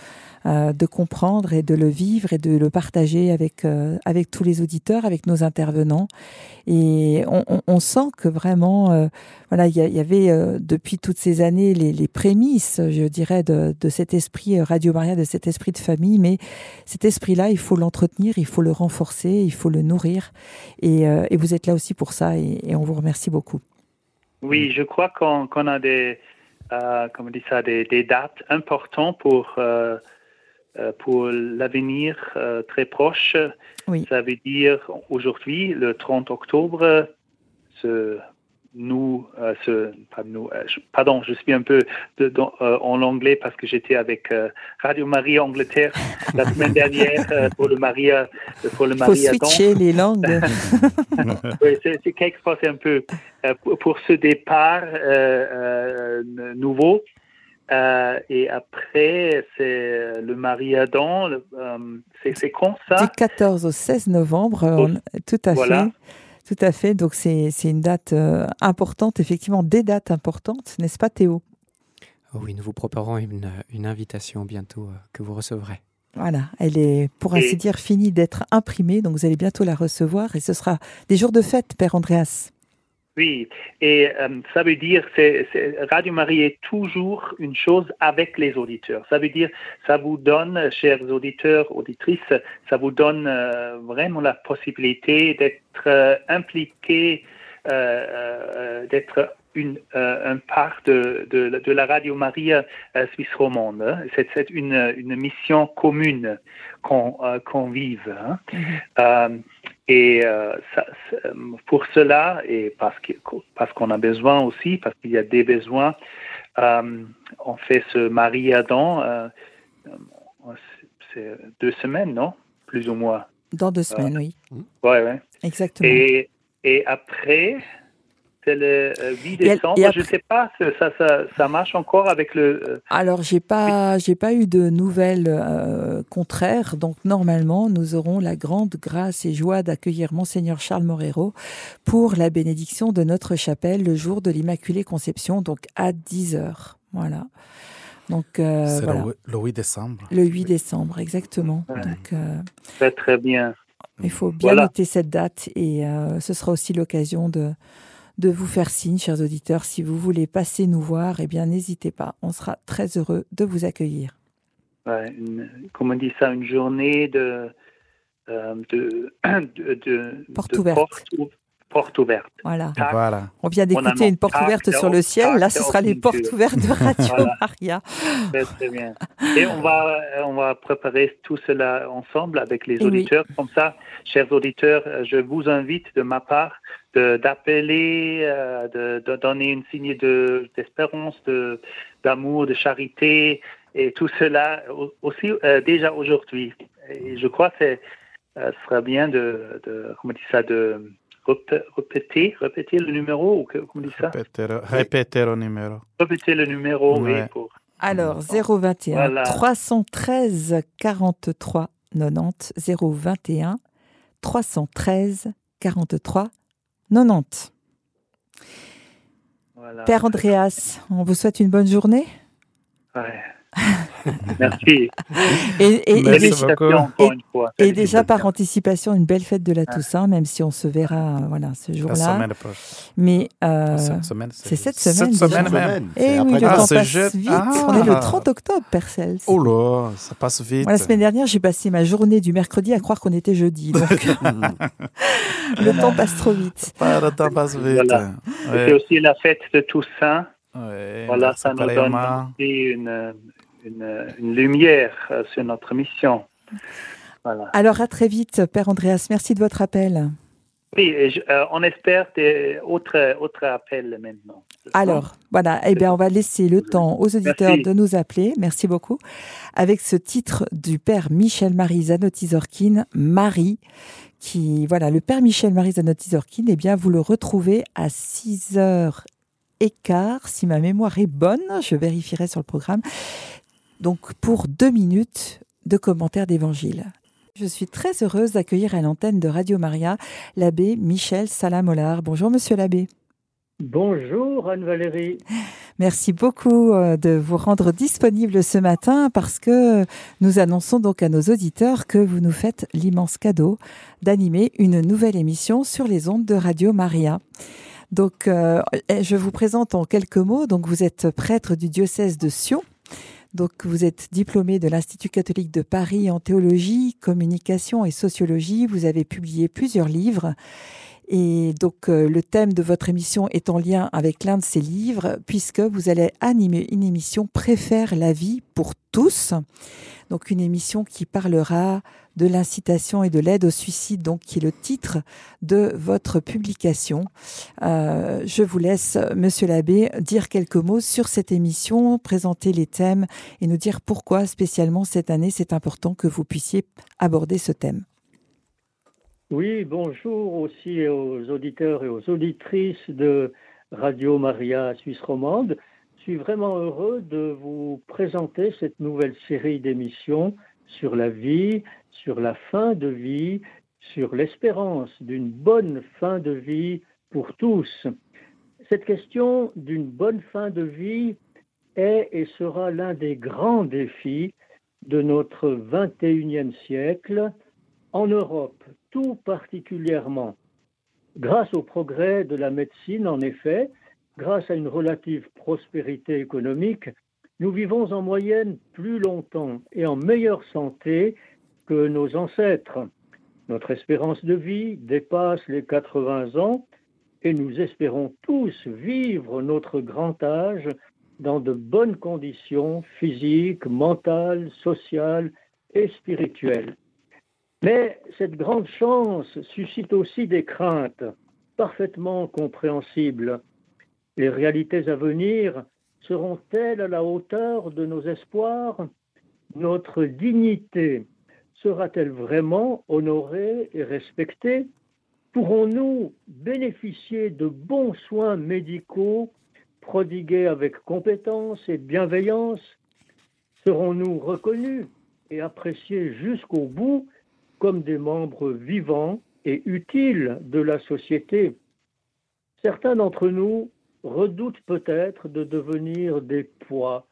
euh, de comprendre et de le vivre et de le partager avec, euh, avec tous les auditeurs, avec nos intervenants. Et on, on- on sent que vraiment, voilà, il y, avait depuis toutes ces années les, les prémices, je dirais, de, de cet esprit Radio Maria, de cet esprit de famille. Mais cet esprit-là, il faut l'entretenir, il faut le renforcer, il faut le nourrir. Et, euh, et vous êtes là aussi pour ça et, et on vous remercie beaucoup. Oui, je crois qu'on a des, euh, comment on dit ça, des, des dates importantes pour, euh, pour l'avenir très proche. Oui. Ça veut dire aujourd'hui, le 30 octobre, ce nous, ce, nous pardon, je suis un peu de, en anglais parce que j'étais avec Radio Marie Angleterre la semaine dernière pour le Maria pour le Maria. Faut switcher les langues. oui, c'est quelque un peu pour ce départ nouveau. Euh, et après, c'est le Mariadan. Euh, c'est quand ça? Du 14 au 16 novembre, euh, tout à fait. Tout à fait. Donc, c'est une date importante, effectivement, des dates importantes, n'est-ce pas, Théo? Oui, nous vous préparons une, une invitation bientôt que vous recevrez. Voilà, elle est, pour ainsi dire, finie d'être imprimée, donc vous allez bientôt la recevoir et ce sera des jours de fête, Père Andreas. Oui, et euh, ça veut dire que Radio Marie est toujours une chose avec les auditeurs. Ça veut dire, ça vous donne, chers auditeurs, auditrices, ça vous donne euh, vraiment la possibilité d'être euh, impliqué, d'être une, un part de, de, la Radio Maria Suisse romande. Hein. C'est une, une mission commune qu'on qu'on vive. Hein. Mm-hmm. Et euh, ça, pour cela, et parce qu'on parce qu'on a besoin aussi, parce qu'il y a des besoins, euh, on fait ce mari Adam, euh, c'est deux semaines, non? Plus ou moins. Dans deux semaines, oui. Oui, oui. Exactement. Et, et après, c'est le 8 euh, décembre. je ne sais pas, ça, ça, ça, marche encore avec le. Euh, Alors, j'ai pas, j'ai pas eu de nouvelles euh, contraires. Donc, normalement, nous aurons la grande grâce et joie d'accueillir Monseigneur Charles Morero pour la bénédiction de notre chapelle le jour de l'Immaculée Conception, donc à 10 heures. Voilà. Donc, c'est le, 8 décembre. Le 8 décembre, exactement. Donc, très, très bien. Il faut bien noter cette date et ce sera aussi l'occasion de de vous faire signe, chers auditeurs. Si vous voulez passer nous voir, eh bien, n'hésitez pas. On sera très heureux de vous accueillir. comme on dit ça, une journée de, euh, de, de, porte ouverte. Porte, ouverte. Voilà. voilà. On vient d'écouter une porte ouverte sur le ciel. Là, ce sera les portes ouvertes de Radio Maria. Très, très bien. Et on va, on va préparer tout cela ensemble avec les auditeurs. Comme ça, chers auditeurs, je vous invite de ma part d'appeler, euh, de, donner une signe d'espérance, de, d'amour, de, charité, et tout cela aussi euh, déjà aujourd'hui. Et je crois que euh, ce sera bien de, de comment dit ça, de répéter, répéter le numéro, ou comment dit ça? Répéter, le numéro. Répéter le numéro, oui. Pour... Alors, 021 313 43 90, 021 313 43 90. Père Andreas, on vous souhaite une bonne journée. Merci. Et, et, déjà par anticipation, une belle fête de la Toussaint, même si on se verra voilà, ce jour-là. Mais euh, c'est cette semaine. Cette semaine même. Et oui, le temps passe vite. On est le 30 octobre, Percel. Oh là, ça passe vite. la semaine dernière, j'ai passé ma journée du mercredi à croire qu'on était jeudi. Donc, le temps passe trop vite. Le temps passe vite. C'est aussi la fête de Toussaint. voilà, ça nous donne une, une, lumière euh, sur notre mission. Voilà. Alors à très vite, Père Andreas. Merci de votre appel. Oui, euh, on espère d'autres autres appels maintenant. Alors, voilà, eh bien, on va laisser le temps aux auditeurs de nous appeler. Merci beaucoup. Avec ce titre du Père Michel-Marie Zanotti-Zorkin, Marie, qui, voilà, le Père Michel-Marie Zanotti-Zorkin, eh bien, vous le retrouvez à 6 h quart, si ma mémoire est bonne, je vérifierai sur le programme donc pour deux minutes de commentaires d'évangile. Je suis très heureuse d'accueillir à l'antenne de Radio Maria l'abbé Michel Salamolar. Bonjour monsieur l'abbé. Bonjour Anne-Valérie. Merci beaucoup euh, de vous rendre disponible ce matin parce que nous annonçons donc à nos auditeurs que vous nous faites l'immense cadeau d'animer une nouvelle émission sur les ondes de Radio Maria. Donc, euh, je vous présente en quelques mots. Donc, vous êtes prêtre du diocèse de Sion donc, vous êtes diplômé de l'Institut catholique de Paris en théologie, communication et sociologie. Vous avez publié plusieurs livres Et donc, euh, le thème de votre émission est en lien avec l'un de ces livres, puisque vous allez animer une émission Préfère la vie pour tous. Donc, une émission qui parlera de l'incitation et de l'aide au suicide, donc qui est le titre de votre publication. Euh, je vous laisse, Monsieur l'abbé, dire quelques mots sur cette émission, présenter les thèmes et nous dire pourquoi spécialement cette année c'est important que vous puissiez aborder ce thème. Oui, bonjour aussi aux auditeurs et aux auditrices de Radio Maria Suisse Romande. Je suis vraiment heureux de vous présenter cette nouvelle série d'émissions sur la vie, sur la fin de vie, sur l'espérance d'une bonne fin de vie pour tous. Cette question d'une bonne fin de vie est et sera l'un des grands défis de notre 21e siècle, en Europe tout particulièrement. Grâce au progrès de la médecine, en effet, grâce à une relative prospérité économique, nous vivons en moyenne plus longtemps et en meilleure santé que nos ancêtres. Notre espérance de vie dépasse les 80 ans et nous espérons tous vivre notre grand âge dans de bonnes conditions physiques, mentales, sociales et spirituelles. Mais cette grande chance suscite aussi des craintes parfaitement compréhensibles. Les réalités à venir seront-elles à la hauteur de nos espoirs? Notre dignité sera-t-elle vraiment honorée et respectée? Pourrons-nous bénéficier de bons soins médicaux prodigués avec compétence et bienveillance? Serons-nous reconnus et appréciés jusqu'au bout comme des membres vivants et utiles de la société? Certains d'entre nous redoutent peut-être de devenir des poids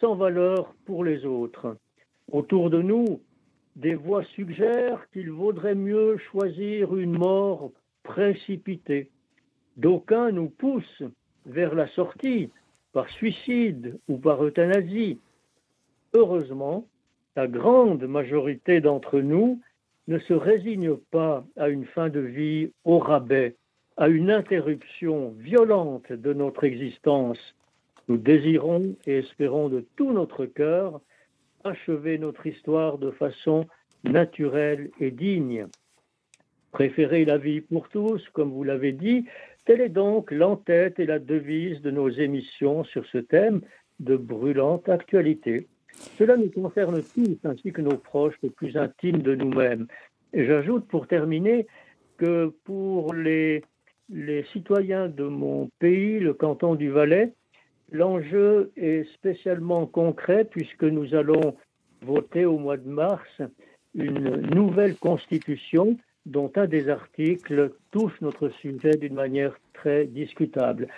sans valeur pour les autres. Autour de nous, des voix suggèrent qu'il vaudrait mieux choisir une mort précipitée. D'aucuns nous poussent vers la sortie par suicide ou par euthanasie. Heureusement, la grande majorité d'entre nous ne se résigne pas à une fin de vie au rabais, à une interruption violente de notre existence. Nous désirons et espérons de tout notre cœur achever notre histoire de façon naturelle et digne. Préférer la vie pour tous, comme vous l'avez dit, telle est donc l'entête et la devise de nos émissions sur ce thème de brûlante actualité. Cela nous concerne tous, ainsi que nos proches les plus intimes de nous-mêmes. J'ajoute pour terminer que pour les, les citoyens de mon pays, le canton du Valais, L'enjeu est spécialement concret puisque nous allons voter au mois de mars une nouvelle constitution dont un des articles touche notre sujet d'une manière très discutable.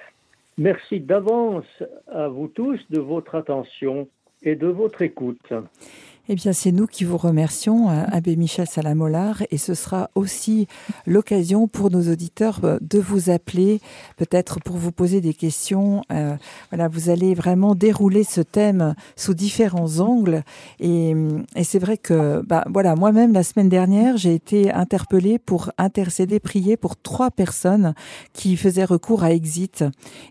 Merci d'avance à vous tous de votre attention et de votre écoute. Eh bien, c'est nous qui vous remercions, euh, Abbé Michel Salamolar, et ce sera aussi l'occasion pour nos auditeurs euh, de vous appeler, peut-être pour vous poser des questions. Euh, voilà, vous allez vraiment dérouler ce thème sous différents angles, et, c'est vrai que, bah, voilà, moi-même la semaine dernière, j'ai été interpellée pour intercéder, prier pour trois personnes qui faisaient recours à Exit,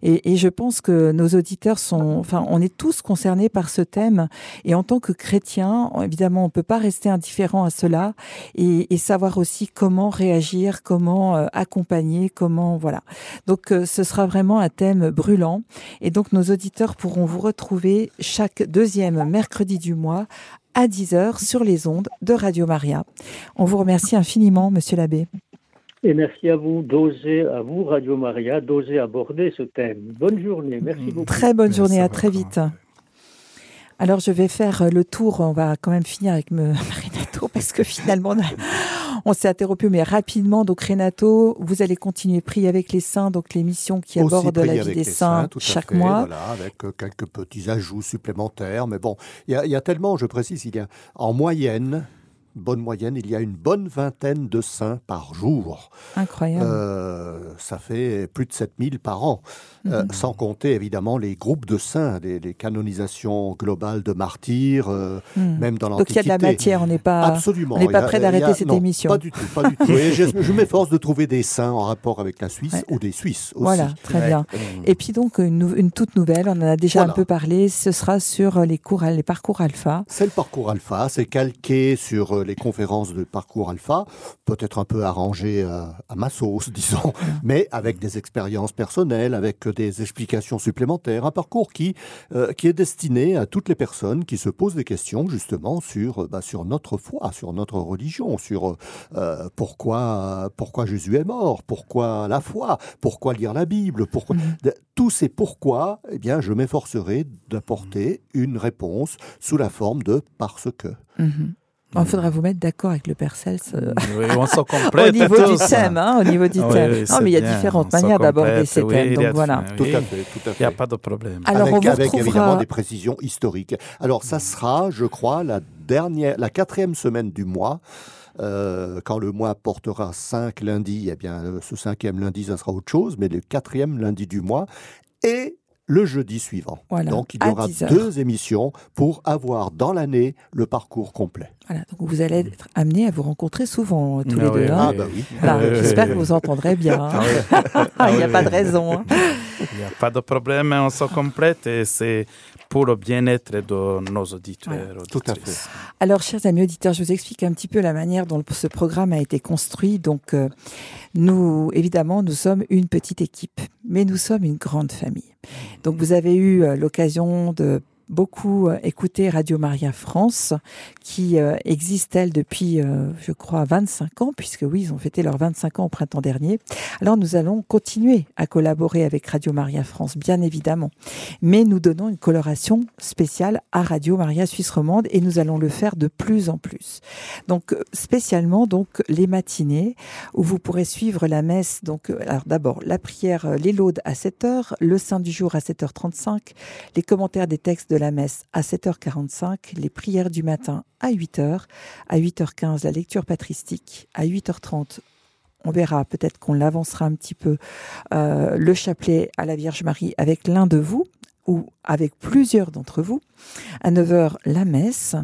et je pense que nos auditeurs sont, enfin, on est tous concernés par ce thème, et en tant que chrétiens évidemment, on peut pas rester indifférent à cela et, savoir aussi comment réagir, comment euh, accompagner, comment voilà. Donc, euh, ce sera vraiment un thème brûlant et donc nos auditeurs pourront vous retrouver chaque deuxième mercredi du mois à 10h sur les ondes de Radio Maria. On vous remercie infiniment, Monsieur l'abbé. Et merci à vous d'oser, à vous Radio Maria, d'oser aborder ce thème. Bonne journée, merci beaucoup. Très bonne journée, à très vite. Alors je vais faire euh, le tour, on va quand même finir avec me, Renato parce que finalement on, s'est interrompu mais rapidement. Donc Renato, vous allez continuer prier avec les saints, donc l'émission qui aborde la vie des saints, chaque mois. Voilà, avec euh, quelques petits ajouts supplémentaires. Mais bon, il y, a tellement, je précise, il y a en moyenne bonne moyenne, il y a une bonne vingtaine de saints par jour. Incroyable. Euh, ça fait plus de 7000 par an, euh, Mhm. sans compter évidemment les groupes de saints, les, les canonisations globales de martyrs, euh, Hmm. même dans Donc il y l'Antiquité. a de la matière, on n'est pas. Absolument. on n'est pas prêt d'arrêter cette non, émission. Pas du tout, pas du tout. Et je je m'efforce de trouver des saints en rapport avec la Suisse Ouais. ou des Suisses aussi. Voilà, très Ouais. bien. Et puis donc une, toute nouvelle, on en a déjà Voilà. un peu parlé, ce sera sur les cours, les parcours alpha. C'est le parcours alpha, c'est calqué sur les conférences de parcours alpha, peut-être un peu arrangé à, à ma sauce, disons, mais avec des expériences personnelles, avec euh, des explications supplémentaires, un parcours qui, euh, qui est destiné à toutes les personnes qui se posent des questions justement sur, euh, bah, sur notre foi, sur notre religion, sur euh, euh, pourquoi, pourquoi Jésus est mort, pourquoi la foi, pourquoi lire la Bible, pourquoi... De- Tous ces pourquoi, eh bien, je m'efforcerai d'apporter une réponse sous la forme de parce que. Mhm. Il faudra vous mettre d'accord avec le Père Cels euh, Oui, on se au complète niveau du thème. hein, au niveau du Oui, thème. oui, non, mais il y a bien, différentes manières d'aborder ces thèmes. Donc voilà. Tout à fait, tout à Il n'y a pas de problème. Alors, avec, on vous avec retrouvera- évidemment des précisions historiques. Alors ça sera, je crois, la dernière, la quatrième semaine du mois. Euh, quand le mois portera cinq lundis, eh bien, euh, ce cinquième lundi, ça sera autre chose, mais le quatrième lundi du mois et le jeudi suivant. Voilà, Donc il y aura 10 heures. deux émissions pour avoir dans l'année le parcours complet. Voilà, donc vous allez être amenés à vous rencontrer souvent tous Ah les oui, deux. oui. hein. Ah bah oui. Voilà, Oui, oui, J'espère oui, que vous entendrez bien. hein. Ah Il n'y a oui, pas de raison. hein. Il n'y a pas de problème, on se complète et c'est pour le bien-être de nos auditeurs. Tout à auditrices. Alors, chers amis auditeurs, je vous explique un petit peu la manière dont ce programme a été construit. Donc, euh, nous, évidemment, nous sommes une petite équipe, mais nous sommes une grande famille. Donc, vous avez eu euh, l'occasion de beaucoup euh, écouter Radio Maria France, qui euh, existe, elle, depuis, euh, je crois, 25 ans, puisque oui, ils ont fêté leurs 25 ans au printemps dernier. Alors, nous allons continuer à collaborer avec Radio Maria France, bien évidemment. Mais nous donnons une coloration spéciale à Radio Maria Suisse Romande et nous allons le faire de plus en plus. Donc, spécialement, donc, les matinées où vous pourrez suivre la messe. Donc, alors d'abord, la prière, les laudes à 7 heures, le Saint du jour à 7h35, les commentaires des textes de la messe à 7h45, les prières du matin à 8h, à 8h15, la lecture patristique, à 8h30, on verra, peut-être qu'on l'avancera un petit peu, euh, le chapelet à la Vierge Marie avec l'un de vous ou avec plusieurs d'entre vous. À 9h, la messe.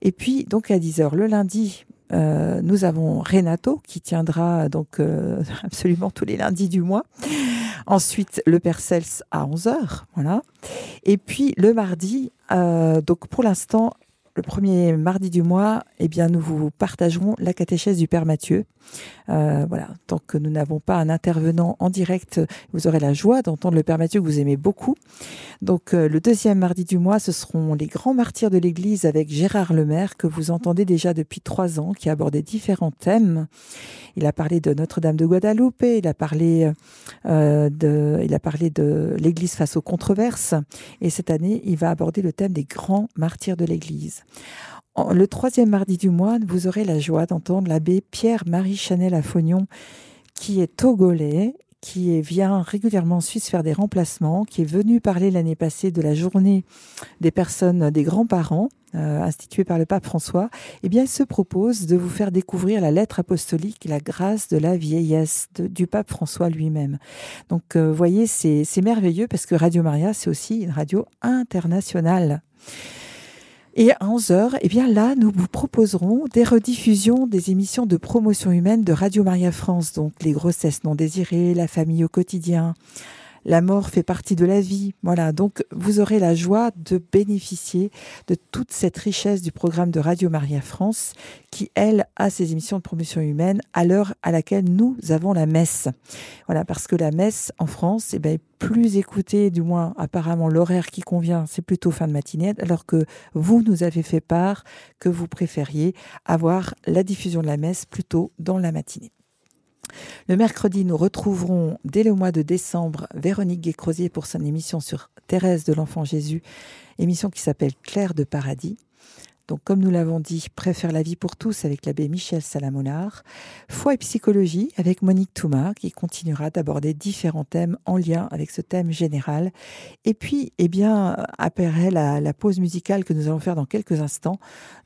Et puis, donc à 10h, le lundi, euh, nous avons Renato qui tiendra donc euh, absolument tous les lundis du mois. Ensuite, le Père Cels à 11h. Voilà. Et puis, le mardi, euh, donc pour l'instant, le premier mardi du mois, eh bien, nous vous partagerons la catéchèse du Père Mathieu. Euh, voilà, tant que nous n'avons pas un intervenant en direct, vous aurez la joie d'entendre le Père Mathieu que vous aimez beaucoup. Donc, euh, le deuxième mardi du mois, ce seront les grands martyrs de l'Église avec Gérard Lemaire, que vous entendez déjà depuis trois ans, qui a abordé différents thèmes. Il a parlé de Notre-Dame de Guadeloupe, il a parlé euh, de, il a parlé de l'Église face aux controverses, et cette année, il va aborder le thème des grands martyrs de l'Église. Le troisième mardi du mois, vous aurez la joie d'entendre l'abbé Pierre-Marie Chanel à Fognon, qui est togolais, qui vient régulièrement en Suisse faire des remplacements, qui est venu parler l'année passée de la journée des personnes, des grands-parents, euh, instituée par le pape François. Eh bien, il se propose de vous faire découvrir la lettre apostolique, la grâce de la vieillesse du pape François lui-même. Donc, euh, vous voyez, c'est c'est merveilleux parce que Radio Maria, c'est aussi une radio internationale. Et à 11h, eh bien là, nous vous proposerons des rediffusions des émissions de promotion humaine de Radio Maria France, donc les grossesses non désirées, la famille au quotidien, la mort fait partie de la vie. Voilà, donc vous aurez la joie de bénéficier de toute cette richesse du programme de Radio Maria France qui, elle, a ses émissions de promotion humaine à l'heure à laquelle nous avons la messe. Voilà, parce que la messe en France eh ben, est plus écoutée, du moins apparemment l'horaire qui convient, c'est plutôt fin de matinée, alors que vous nous avez fait part que vous préfériez avoir la diffusion de la messe plutôt dans la matinée. Le mercredi, nous retrouverons dès le mois de décembre Véronique Guécrosier pour son émission sur Thérèse de l'Enfant Jésus, émission qui s'appelle Claire de Paradis. Donc comme nous l'avons dit, Préfère la vie pour tous avec l'abbé Michel Salamonard, Foi et psychologie avec Monique Touma qui continuera d'aborder différents thèmes en lien avec ce thème général. Et puis, eh bien, après la, la pause musicale que nous allons faire dans quelques instants,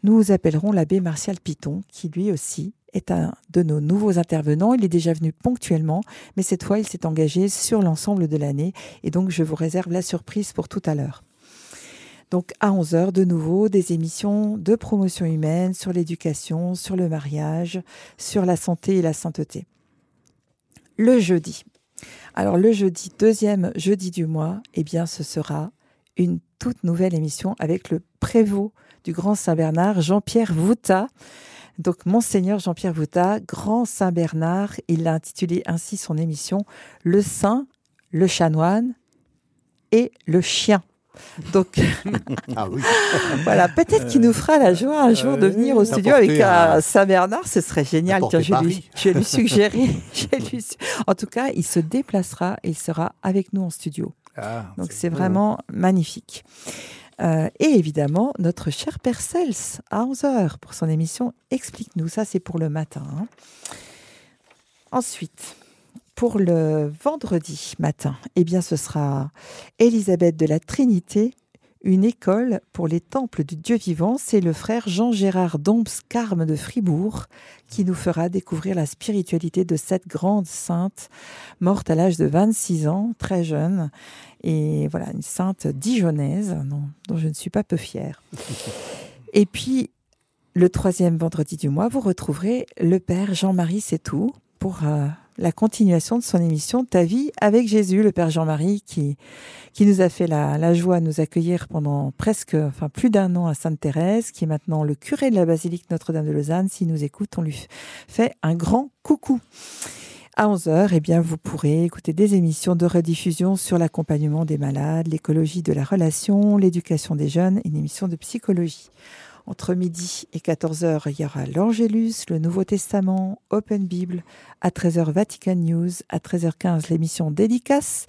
nous appellerons l'abbé Martial Piton qui lui aussi est un de nos nouveaux intervenants. Il est déjà venu ponctuellement, mais cette fois, il s'est engagé sur l'ensemble de l'année. Et donc, je vous réserve la surprise pour tout à l'heure. Donc à 11h, de nouveau, des émissions de promotion humaine sur l'éducation, sur le mariage, sur la santé et la sainteté. Le jeudi. Alors le jeudi, deuxième jeudi du mois, eh bien ce sera une toute nouvelle émission avec le prévôt du Grand Saint-Bernard, Jean-Pierre Vouta. Donc, Monseigneur Jean-Pierre Vouta, Grand Saint-Bernard, il a intitulé ainsi son émission Le Saint, le chanoine et le chien. Donc, ah voilà, peut-être qu'il nous fera la joie un jour de venir au studio avec un Saint-Bernard, ce serait génial. je, lui, je lui suggérer. En tout cas, il se déplacera et il sera avec nous en studio. Ah, Donc, c'est vraiment magnifique. Euh, et évidemment, notre cher Père Cels à 11h pour son émission Explique-nous. Ça, c'est pour le matin. Hein. Ensuite, pour le vendredi matin, eh bien, ce sera Élisabeth de la Trinité, une école pour les temples du Dieu vivant. C'est le frère Jean-Gérard Dombs Carme de Fribourg qui nous fera découvrir la spiritualité de cette grande sainte, morte à l'âge de 26 ans, très jeune. Et voilà, une sainte dijonnaise dont, je ne suis pas peu fière. Et puis, le troisième vendredi du mois, vous retrouverez le Père Jean-Marie tout pour euh, la continuation de son émission Ta vie avec Jésus, le Père Jean-Marie, qui, qui nous a fait la, joie de nous accueillir pendant presque, enfin plus d'un an à Sainte-Thérèse, qui est maintenant le curé de la basilique Notre-Dame de Lausanne. S'il nous écoute, on lui fait un grand coucou. À 11h, eh bien, vous pourrez écouter des émissions de rediffusion sur l'accompagnement des malades, l'écologie de la relation, l'éducation des jeunes, une émission de psychologie. Entre midi et 14h, il y aura l'Angélus, le Nouveau Testament, Open Bible. À 13h, Vatican News. À 13h15, l'émission Dédicace.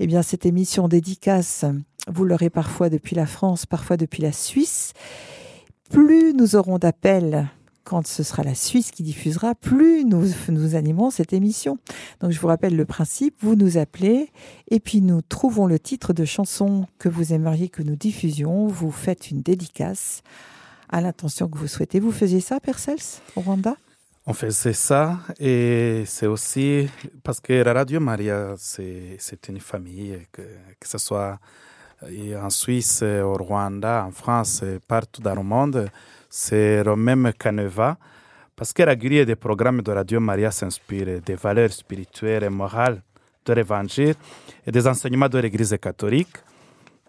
Eh bien, cette émission Dédicace, vous l'aurez parfois depuis la France, parfois depuis la Suisse. Plus nous aurons d'appels quand ce sera la Suisse qui diffusera, plus nous, nous animons cette émission. Donc je vous rappelle le principe, vous nous appelez et puis nous trouvons le titre de chanson que vous aimeriez que nous diffusions, vous faites une dédicace à l'intention que vous souhaitez. Vous faisiez ça, Percels, au Rwanda? On faisait ça et c'est aussi parce que la Radio Maria, c'est une famille, que, que ce soit en Suisse, au Rwanda, en France, partout dans le monde, c'est le même canevas. Parce que la grille des programmes de Radio Maria s'inspire des valeurs spirituelles et morales de l'Évangile et des enseignements de l'Église catholique.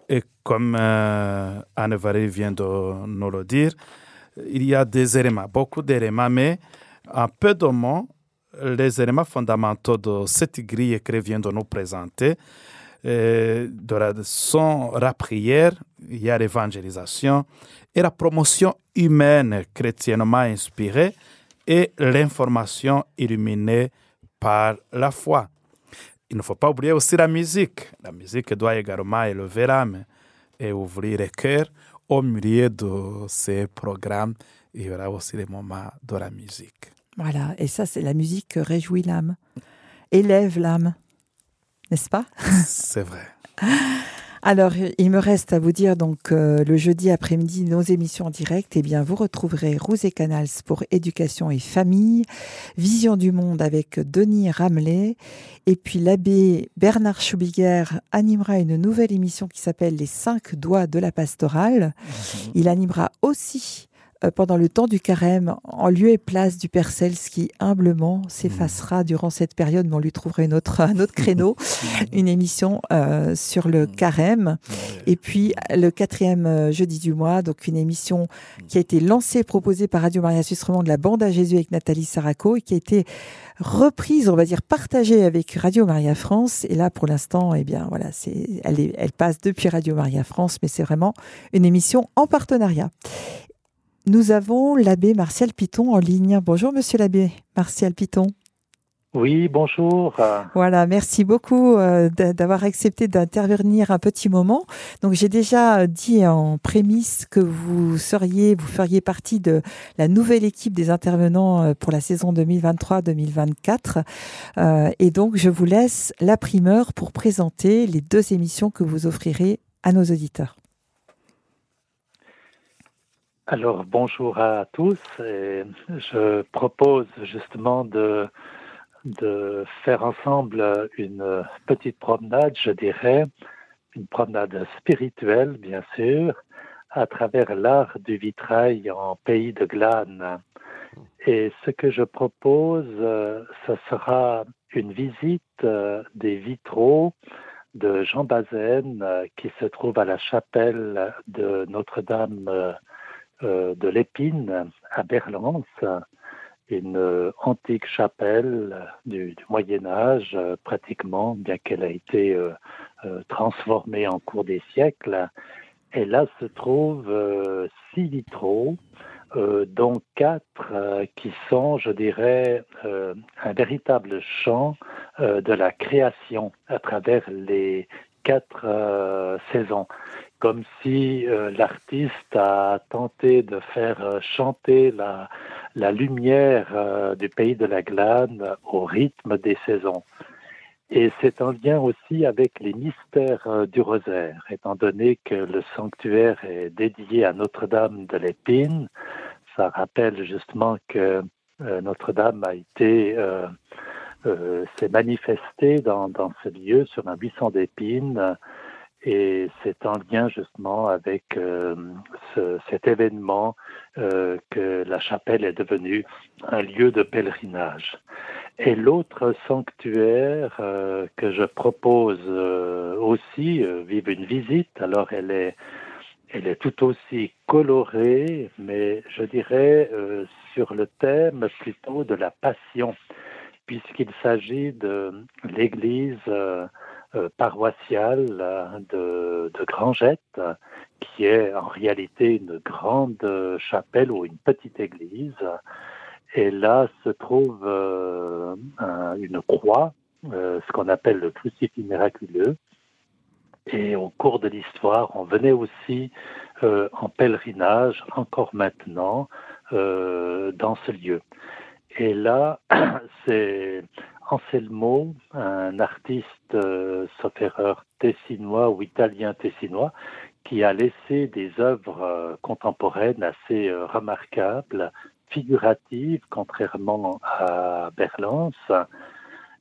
Et comme euh, Anne Varé vient de nous le dire, il y a des éléments, beaucoup d'éléments, mais en peu de mots, les éléments fondamentaux de cette grille que vient de nous présenter de la, sont la prière, il y a l'évangélisation et la promotion humaine chrétiennement inspirée et l'information illuminée par la foi. Il ne faut pas oublier aussi la musique. La musique doit également élever l'âme et ouvrir le cœur. Au milieu de ces programmes, il y aura aussi les moments de la musique. Voilà, et ça, c'est la musique qui réjouit l'âme, élève l'âme, n'est-ce pas? C'est vrai. Alors, il me reste à vous dire donc euh, le jeudi après-midi nos émissions en direct. Eh bien, vous retrouverez Rose et Canals pour éducation et famille, Vision du monde avec Denis Ramelet, et puis l'abbé Bernard Schubiger animera une nouvelle émission qui s'appelle Les cinq doigts de la pastorale. Mhm. Il animera aussi pendant le temps du carême, en lieu et place du Père Cels qui humblement s'effacera mmh. durant cette période, mais on lui trouvera une autre, un autre créneau, mmh. une émission euh, sur le mmh. carême. Et puis le quatrième euh, jeudi du mois, donc une émission qui a été lancée, proposée par Radio Maria Suisse de la bande à Jésus avec Nathalie Saraco et qui a été reprise, on va dire partagée avec Radio Maria France. Et là, pour l'instant, eh bien voilà, c'est, elle, elle passe depuis Radio Maria France, mais c'est vraiment une émission en partenariat. Nous avons l'abbé Martial Piton en ligne. Bonjour, monsieur l'abbé Martial Piton. Oui, bonjour. Voilà, merci beaucoup euh, d'avoir accepté d'intervenir un petit moment. Donc j'ai déjà dit en prémisse que vous seriez, vous feriez partie de la nouvelle équipe des intervenants euh, pour la saison 2023-2024. Euh, et donc je vous laisse la primeur pour présenter les deux émissions que vous offrirez à nos auditeurs. Alors bonjour à tous. je propose justement de de faire ensemble une petite promenade, je dirais, une promenade spirituelle, bien sûr, à travers l'art du vitrail en pays de Glane. Et ce que je propose, ce sera une visite des vitraux de Jean Bazaine qui se trouve à la chapelle de Notre-Dame euh, de l'Épine à Berlance une euh, antique chapelle du, Moyen Âge, euh, pratiquement, bien qu'elle a été euh, transformée en cours des siècles. Et là se trouvent six vitraux, dont quatre qui sont, je dirais, un véritable chant de la création à travers les quatre saisons comme si l'artiste a tenté de faire chanter la, lumière euh, du pays de la glane au rythme des saisons. Et c'est en lien aussi avec les mystères euh, du rosaire, étant donné que le sanctuaire est dédié à Notre-Dame de l'Épine. Ça rappelle justement que euh, Notre-Dame a été, s'est manifestée dans, dans, ce lieu sur un buisson d'épines et c'est en lien justement avec euh, cet événement euh, que la chapelle est devenue un lieu de pèlerinage. Et l'autre sanctuaire euh, que je propose aussi vive une visite, alors elle est, elle est tout aussi colorée, mais je dirais sur le thème plutôt de la passion, puisqu'il s'agit de l'église paroissiale de, de Grangette, qui est en réalité une grande chapelle ou une petite église. Et là se trouve euh, une croix, euh, ce qu'on appelle le crucifix miraculeux. Et au cours de l'histoire, on venait aussi en pèlerinage, encore maintenant, dans ce lieu. Et là, c'est Anselmo, un artiste, euh, sauf erreur, tessinois ou italien tessinois, qui a laissé des œuvres euh, contemporaines assez euh, remarquables, figuratives, contrairement à Berlance,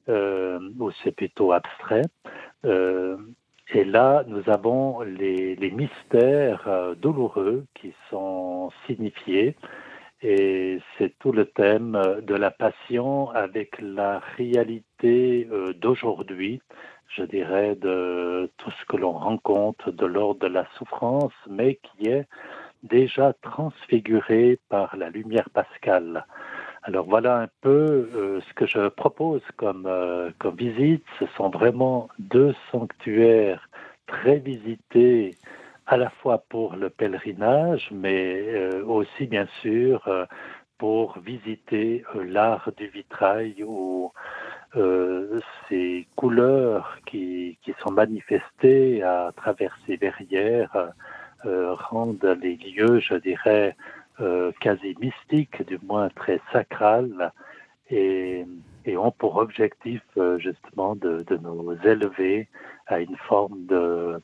où c'est plutôt abstrait. et là, nous avons les mystères douloureux qui sont signifiés et c'est tout le thème de la passion avec la réalité euh, d'aujourd'hui, je dirais, de tout ce que l'on rencontre de l'ordre de la souffrance, mais qui est déjà transfiguré par la lumière pascale. Alors voilà un peu euh, ce que je propose comme, euh, comme visite. Ce sont vraiment deux sanctuaires très visités à la fois pour le pèlerinage, mais euh, aussi bien sûr euh, pour visiter euh, l'art du vitrail où ces couleurs qui, sont manifestées à travers ces verrières rendent les lieux, je dirais, quasi mystiques, du moins très sacrales, et, ont pour objectif justement de nous élever à une forme de,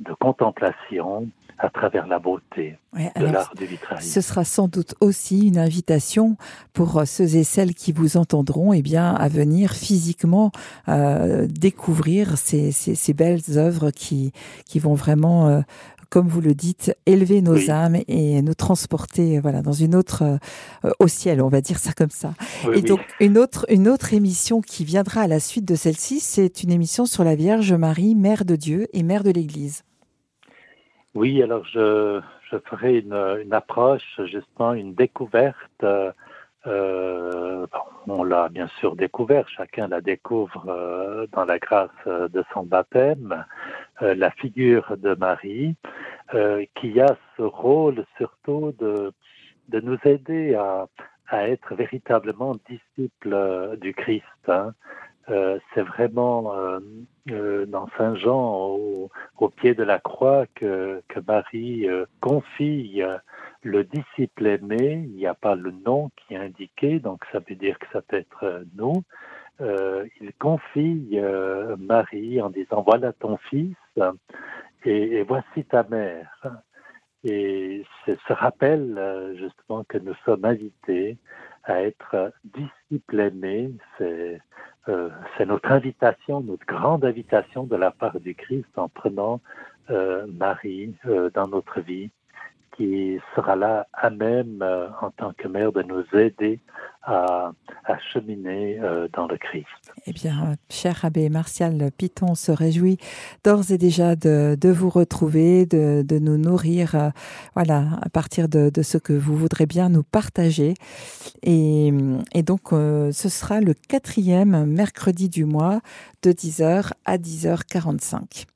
de contemplation à travers la beauté de l'art du vitrail. Ce sera sans doute aussi une invitation pour euh, ceux et celles qui vous entendront eh bien, à venir physiquement euh, découvrir ces, ces, ces, belles œuvres qui, qui vont vraiment euh, comme vous le dites, élever nos âmes et nous transporter voilà dans une autre euh, au ciel, on va dire ça comme ça. et donc une autre une autre émission qui viendra à la suite de celle-ci, c'est une émission sur la Vierge Marie, Mère de Dieu et Mère de l'Église. Oui, alors je, je ferai une, une, approche, justement, une découverte. Euh, on l'a bien sûr découvert, chacun la découvre euh, dans la grâce de son baptême, euh, la figure de Marie, euh, qui a ce rôle surtout de, nous aider à, être véritablement disciple du Christ. Hein. c'est vraiment dans Saint Jean, au, pied de la croix, que, que Marie confie le disciple aimé. Il n'y a pas le nom qui est indiqué, donc ça veut dire que ça peut être nous. il confie Marie en disant voilà ton fils et, voici ta mère. Et ce rappel euh, justement que nous sommes invités à être disciplinés, c'est euh, c'est notre invitation, notre grande invitation de la part du Christ en prenant euh, Marie dans notre vie qui sera là à même, euh, en tant que mère, de nous aider à, cheminer euh, dans le Christ. Eh bien, cher abbé Martial Piton se réjouit d'ores et déjà de, vous retrouver, de, nous nourrir, euh, voilà, à partir de, ce que vous voudrez bien nous partager. Et, et donc, ce sera le quatrième mercredi du mois de 10h à 10h45.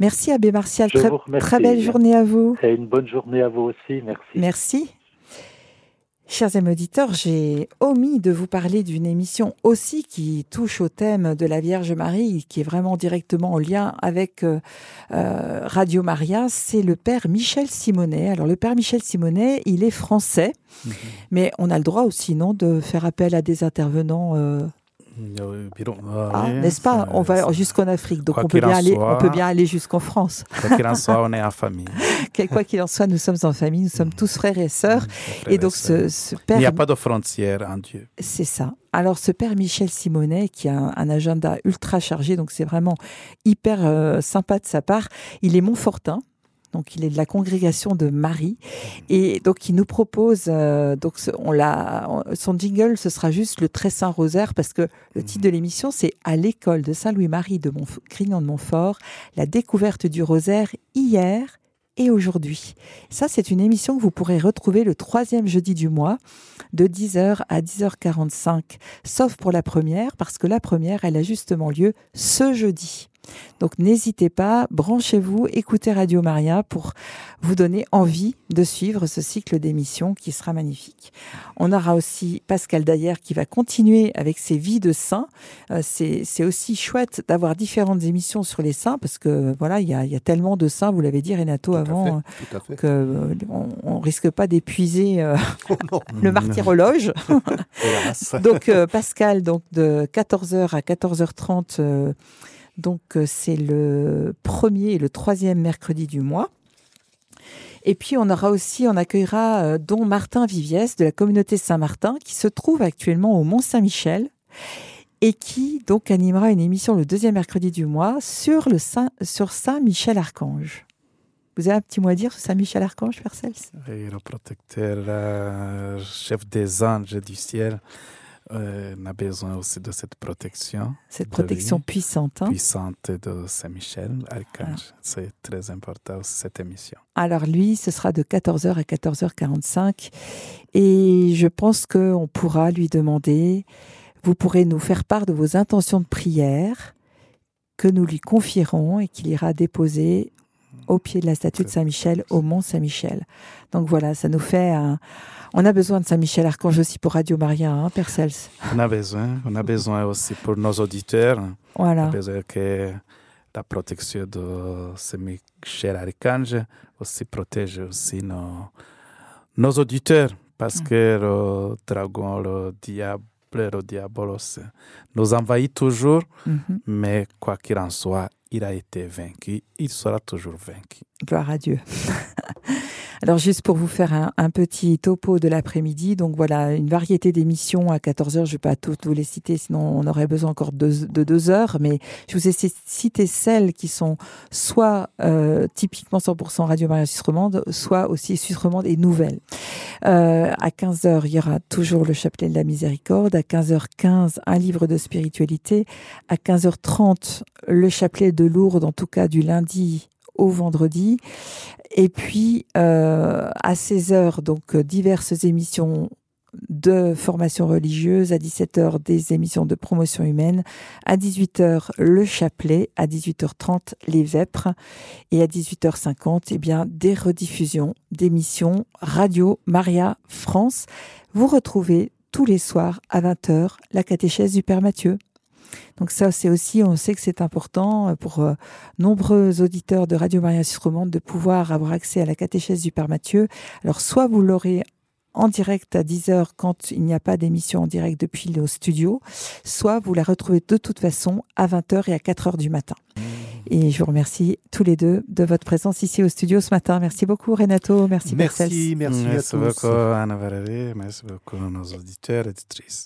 Merci Abbé Martial. Très, très, belle journée à vous. Et une bonne journée à vous aussi. Merci. Merci. Chers amis auditeurs, j'ai omis de vous parler d'une émission aussi qui touche au thème de la Vierge Marie, qui est vraiment directement en lien avec euh, euh, Radio Maria. C'est le Père Michel Simonet. Alors le Père Michel Simonet, il est français, mhm. mais on a le droit aussi, non, de faire appel à des intervenants euh, ah, n'est-ce pas On va jusqu'en Afrique, donc on peut, bien aller, on peut bien aller jusqu'en France. Quoi qu'il en soit, on est en famille. quoi qu'il en soit, nous sommes en famille, nous sommes tous frères et sœurs. et donc ce, père... Il n'y a pas de frontières en Dieu. C'est ça. Alors ce père Michel Simonet, qui a un, agenda ultra chargé, donc c'est vraiment hyper euh, sympa de sa part, il est Montfortin, donc il est de la congrégation de Marie et donc il nous propose euh, donc on l'a son jingle ce sera juste le très saint rosaire parce que le titre de l'émission c'est à l'école de Saint Louis Marie de Grignan de Montfort la découverte du rosaire hier et aujourd'hui. Ça, c'est une émission que vous pourrez retrouver le troisième jeudi du mois, de 10h à 10h45, sauf pour la première, parce que la première, elle a justement lieu ce jeudi. Donc n'hésitez pas, branchez-vous, écoutez Radio Maria pour vous donner envie de suivre ce cycle d'émissions qui sera magnifique. On aura aussi Pascal Dayer qui va continuer avec ses vies de saints. Euh, c'est aussi chouette d'avoir différentes émissions sur les saints parce que voilà, il y a, tellement de saints, vous l'avez dit Renato avant, qu'on que euh, on, risque pas d'épuiser euh, oh le martyrologe. donc Pascal, donc de 14h à 14h30 donc euh, c'est le premier et le troisième mercredi du mois. Et puis on aura aussi, on accueillera euh, Don Martin Viviès de la communauté Saint-Martin qui se trouve actuellement au Mont Saint-Michel et qui donc animera une émission le deuxième mercredi du mois sur le Saint, sur Saint Michel Archange. Vous avez un petit mot à dire sur Saint Michel Archange, Percels Le protecteur, euh, chef des anges du ciel. Euh, on a besoin aussi de cette protection. Cette protection puissante. Hein. Puissante de Saint-Michel, Archange. C'est très important aussi, cette émission. Alors lui, ce sera de 14h à 14h45. Et je pense qu'on pourra lui demander, vous pourrez nous faire part de vos intentions de prière que nous lui confierons et qu'il ira déposer au pied de la statue de Saint-Michel, au Mont Saint-Michel. Donc voilà, ça nous fait un on a besoin de Saint-Michel Archange aussi pour Radio Maria, hein, Père Cels. On a besoin. On a besoin aussi pour nos auditeurs. Voilà. On a besoin que la protection de Saint-Michel Archange aussi protège aussi nos, nos auditeurs. Parce mm. que le dragon, le diable, le diabolos nous envahit toujours. Mm-hmm. Mais quoi qu'il en soit, il a été vaincu. Il sera toujours vaincu. Gloire à Dieu. Alors juste pour vous faire un, petit topo de l'après-midi, donc voilà, une variété d'émissions à 14h, je ne vais pas toutes vous les citer, sinon on aurait besoin encore de, deux heures, mais je vous ai cité celles qui sont soit euh, typiquement 100% Radio Maria Suisse Romande, soit aussi Suisse Romande et nouvelles. Euh, à 15h, il y aura toujours le chapelet de la miséricorde, à 15h15, un livre de spiritualité, à 15h30, le chapelet de Lourdes, en tout cas du lundi au vendredi. Et puis, euh, à 16h, donc, diverses émissions de formation religieuse, à 17h des émissions de promotion humaine, à 18h le chapelet, à 18h30 les vêpres et à 18h50 eh bien des rediffusions d'émissions Radio Maria France. vous retrouvez tous les soirs à 20h la catéchèse du Père Mathieu. Donc ça, c'est aussi, on sait que c'est important pour euh, nombreux auditeurs de Radio Maria Suisse Romande de pouvoir avoir accès à la catéchèse du Père Mathieu. Alors soit vous l'aurez en direct à 10h quand il n'y a pas d'émission en direct depuis le studio, soit vous la retrouvez de toute façon à 20h et à 4h du matin. Et je vous remercie tous les deux de votre présence ici au studio ce matin. Merci beaucoup Renato, merci Merci, merci, merci à tous. beaucoup Anna Valérie, merci beaucoup à nos auditeurs et auditrices.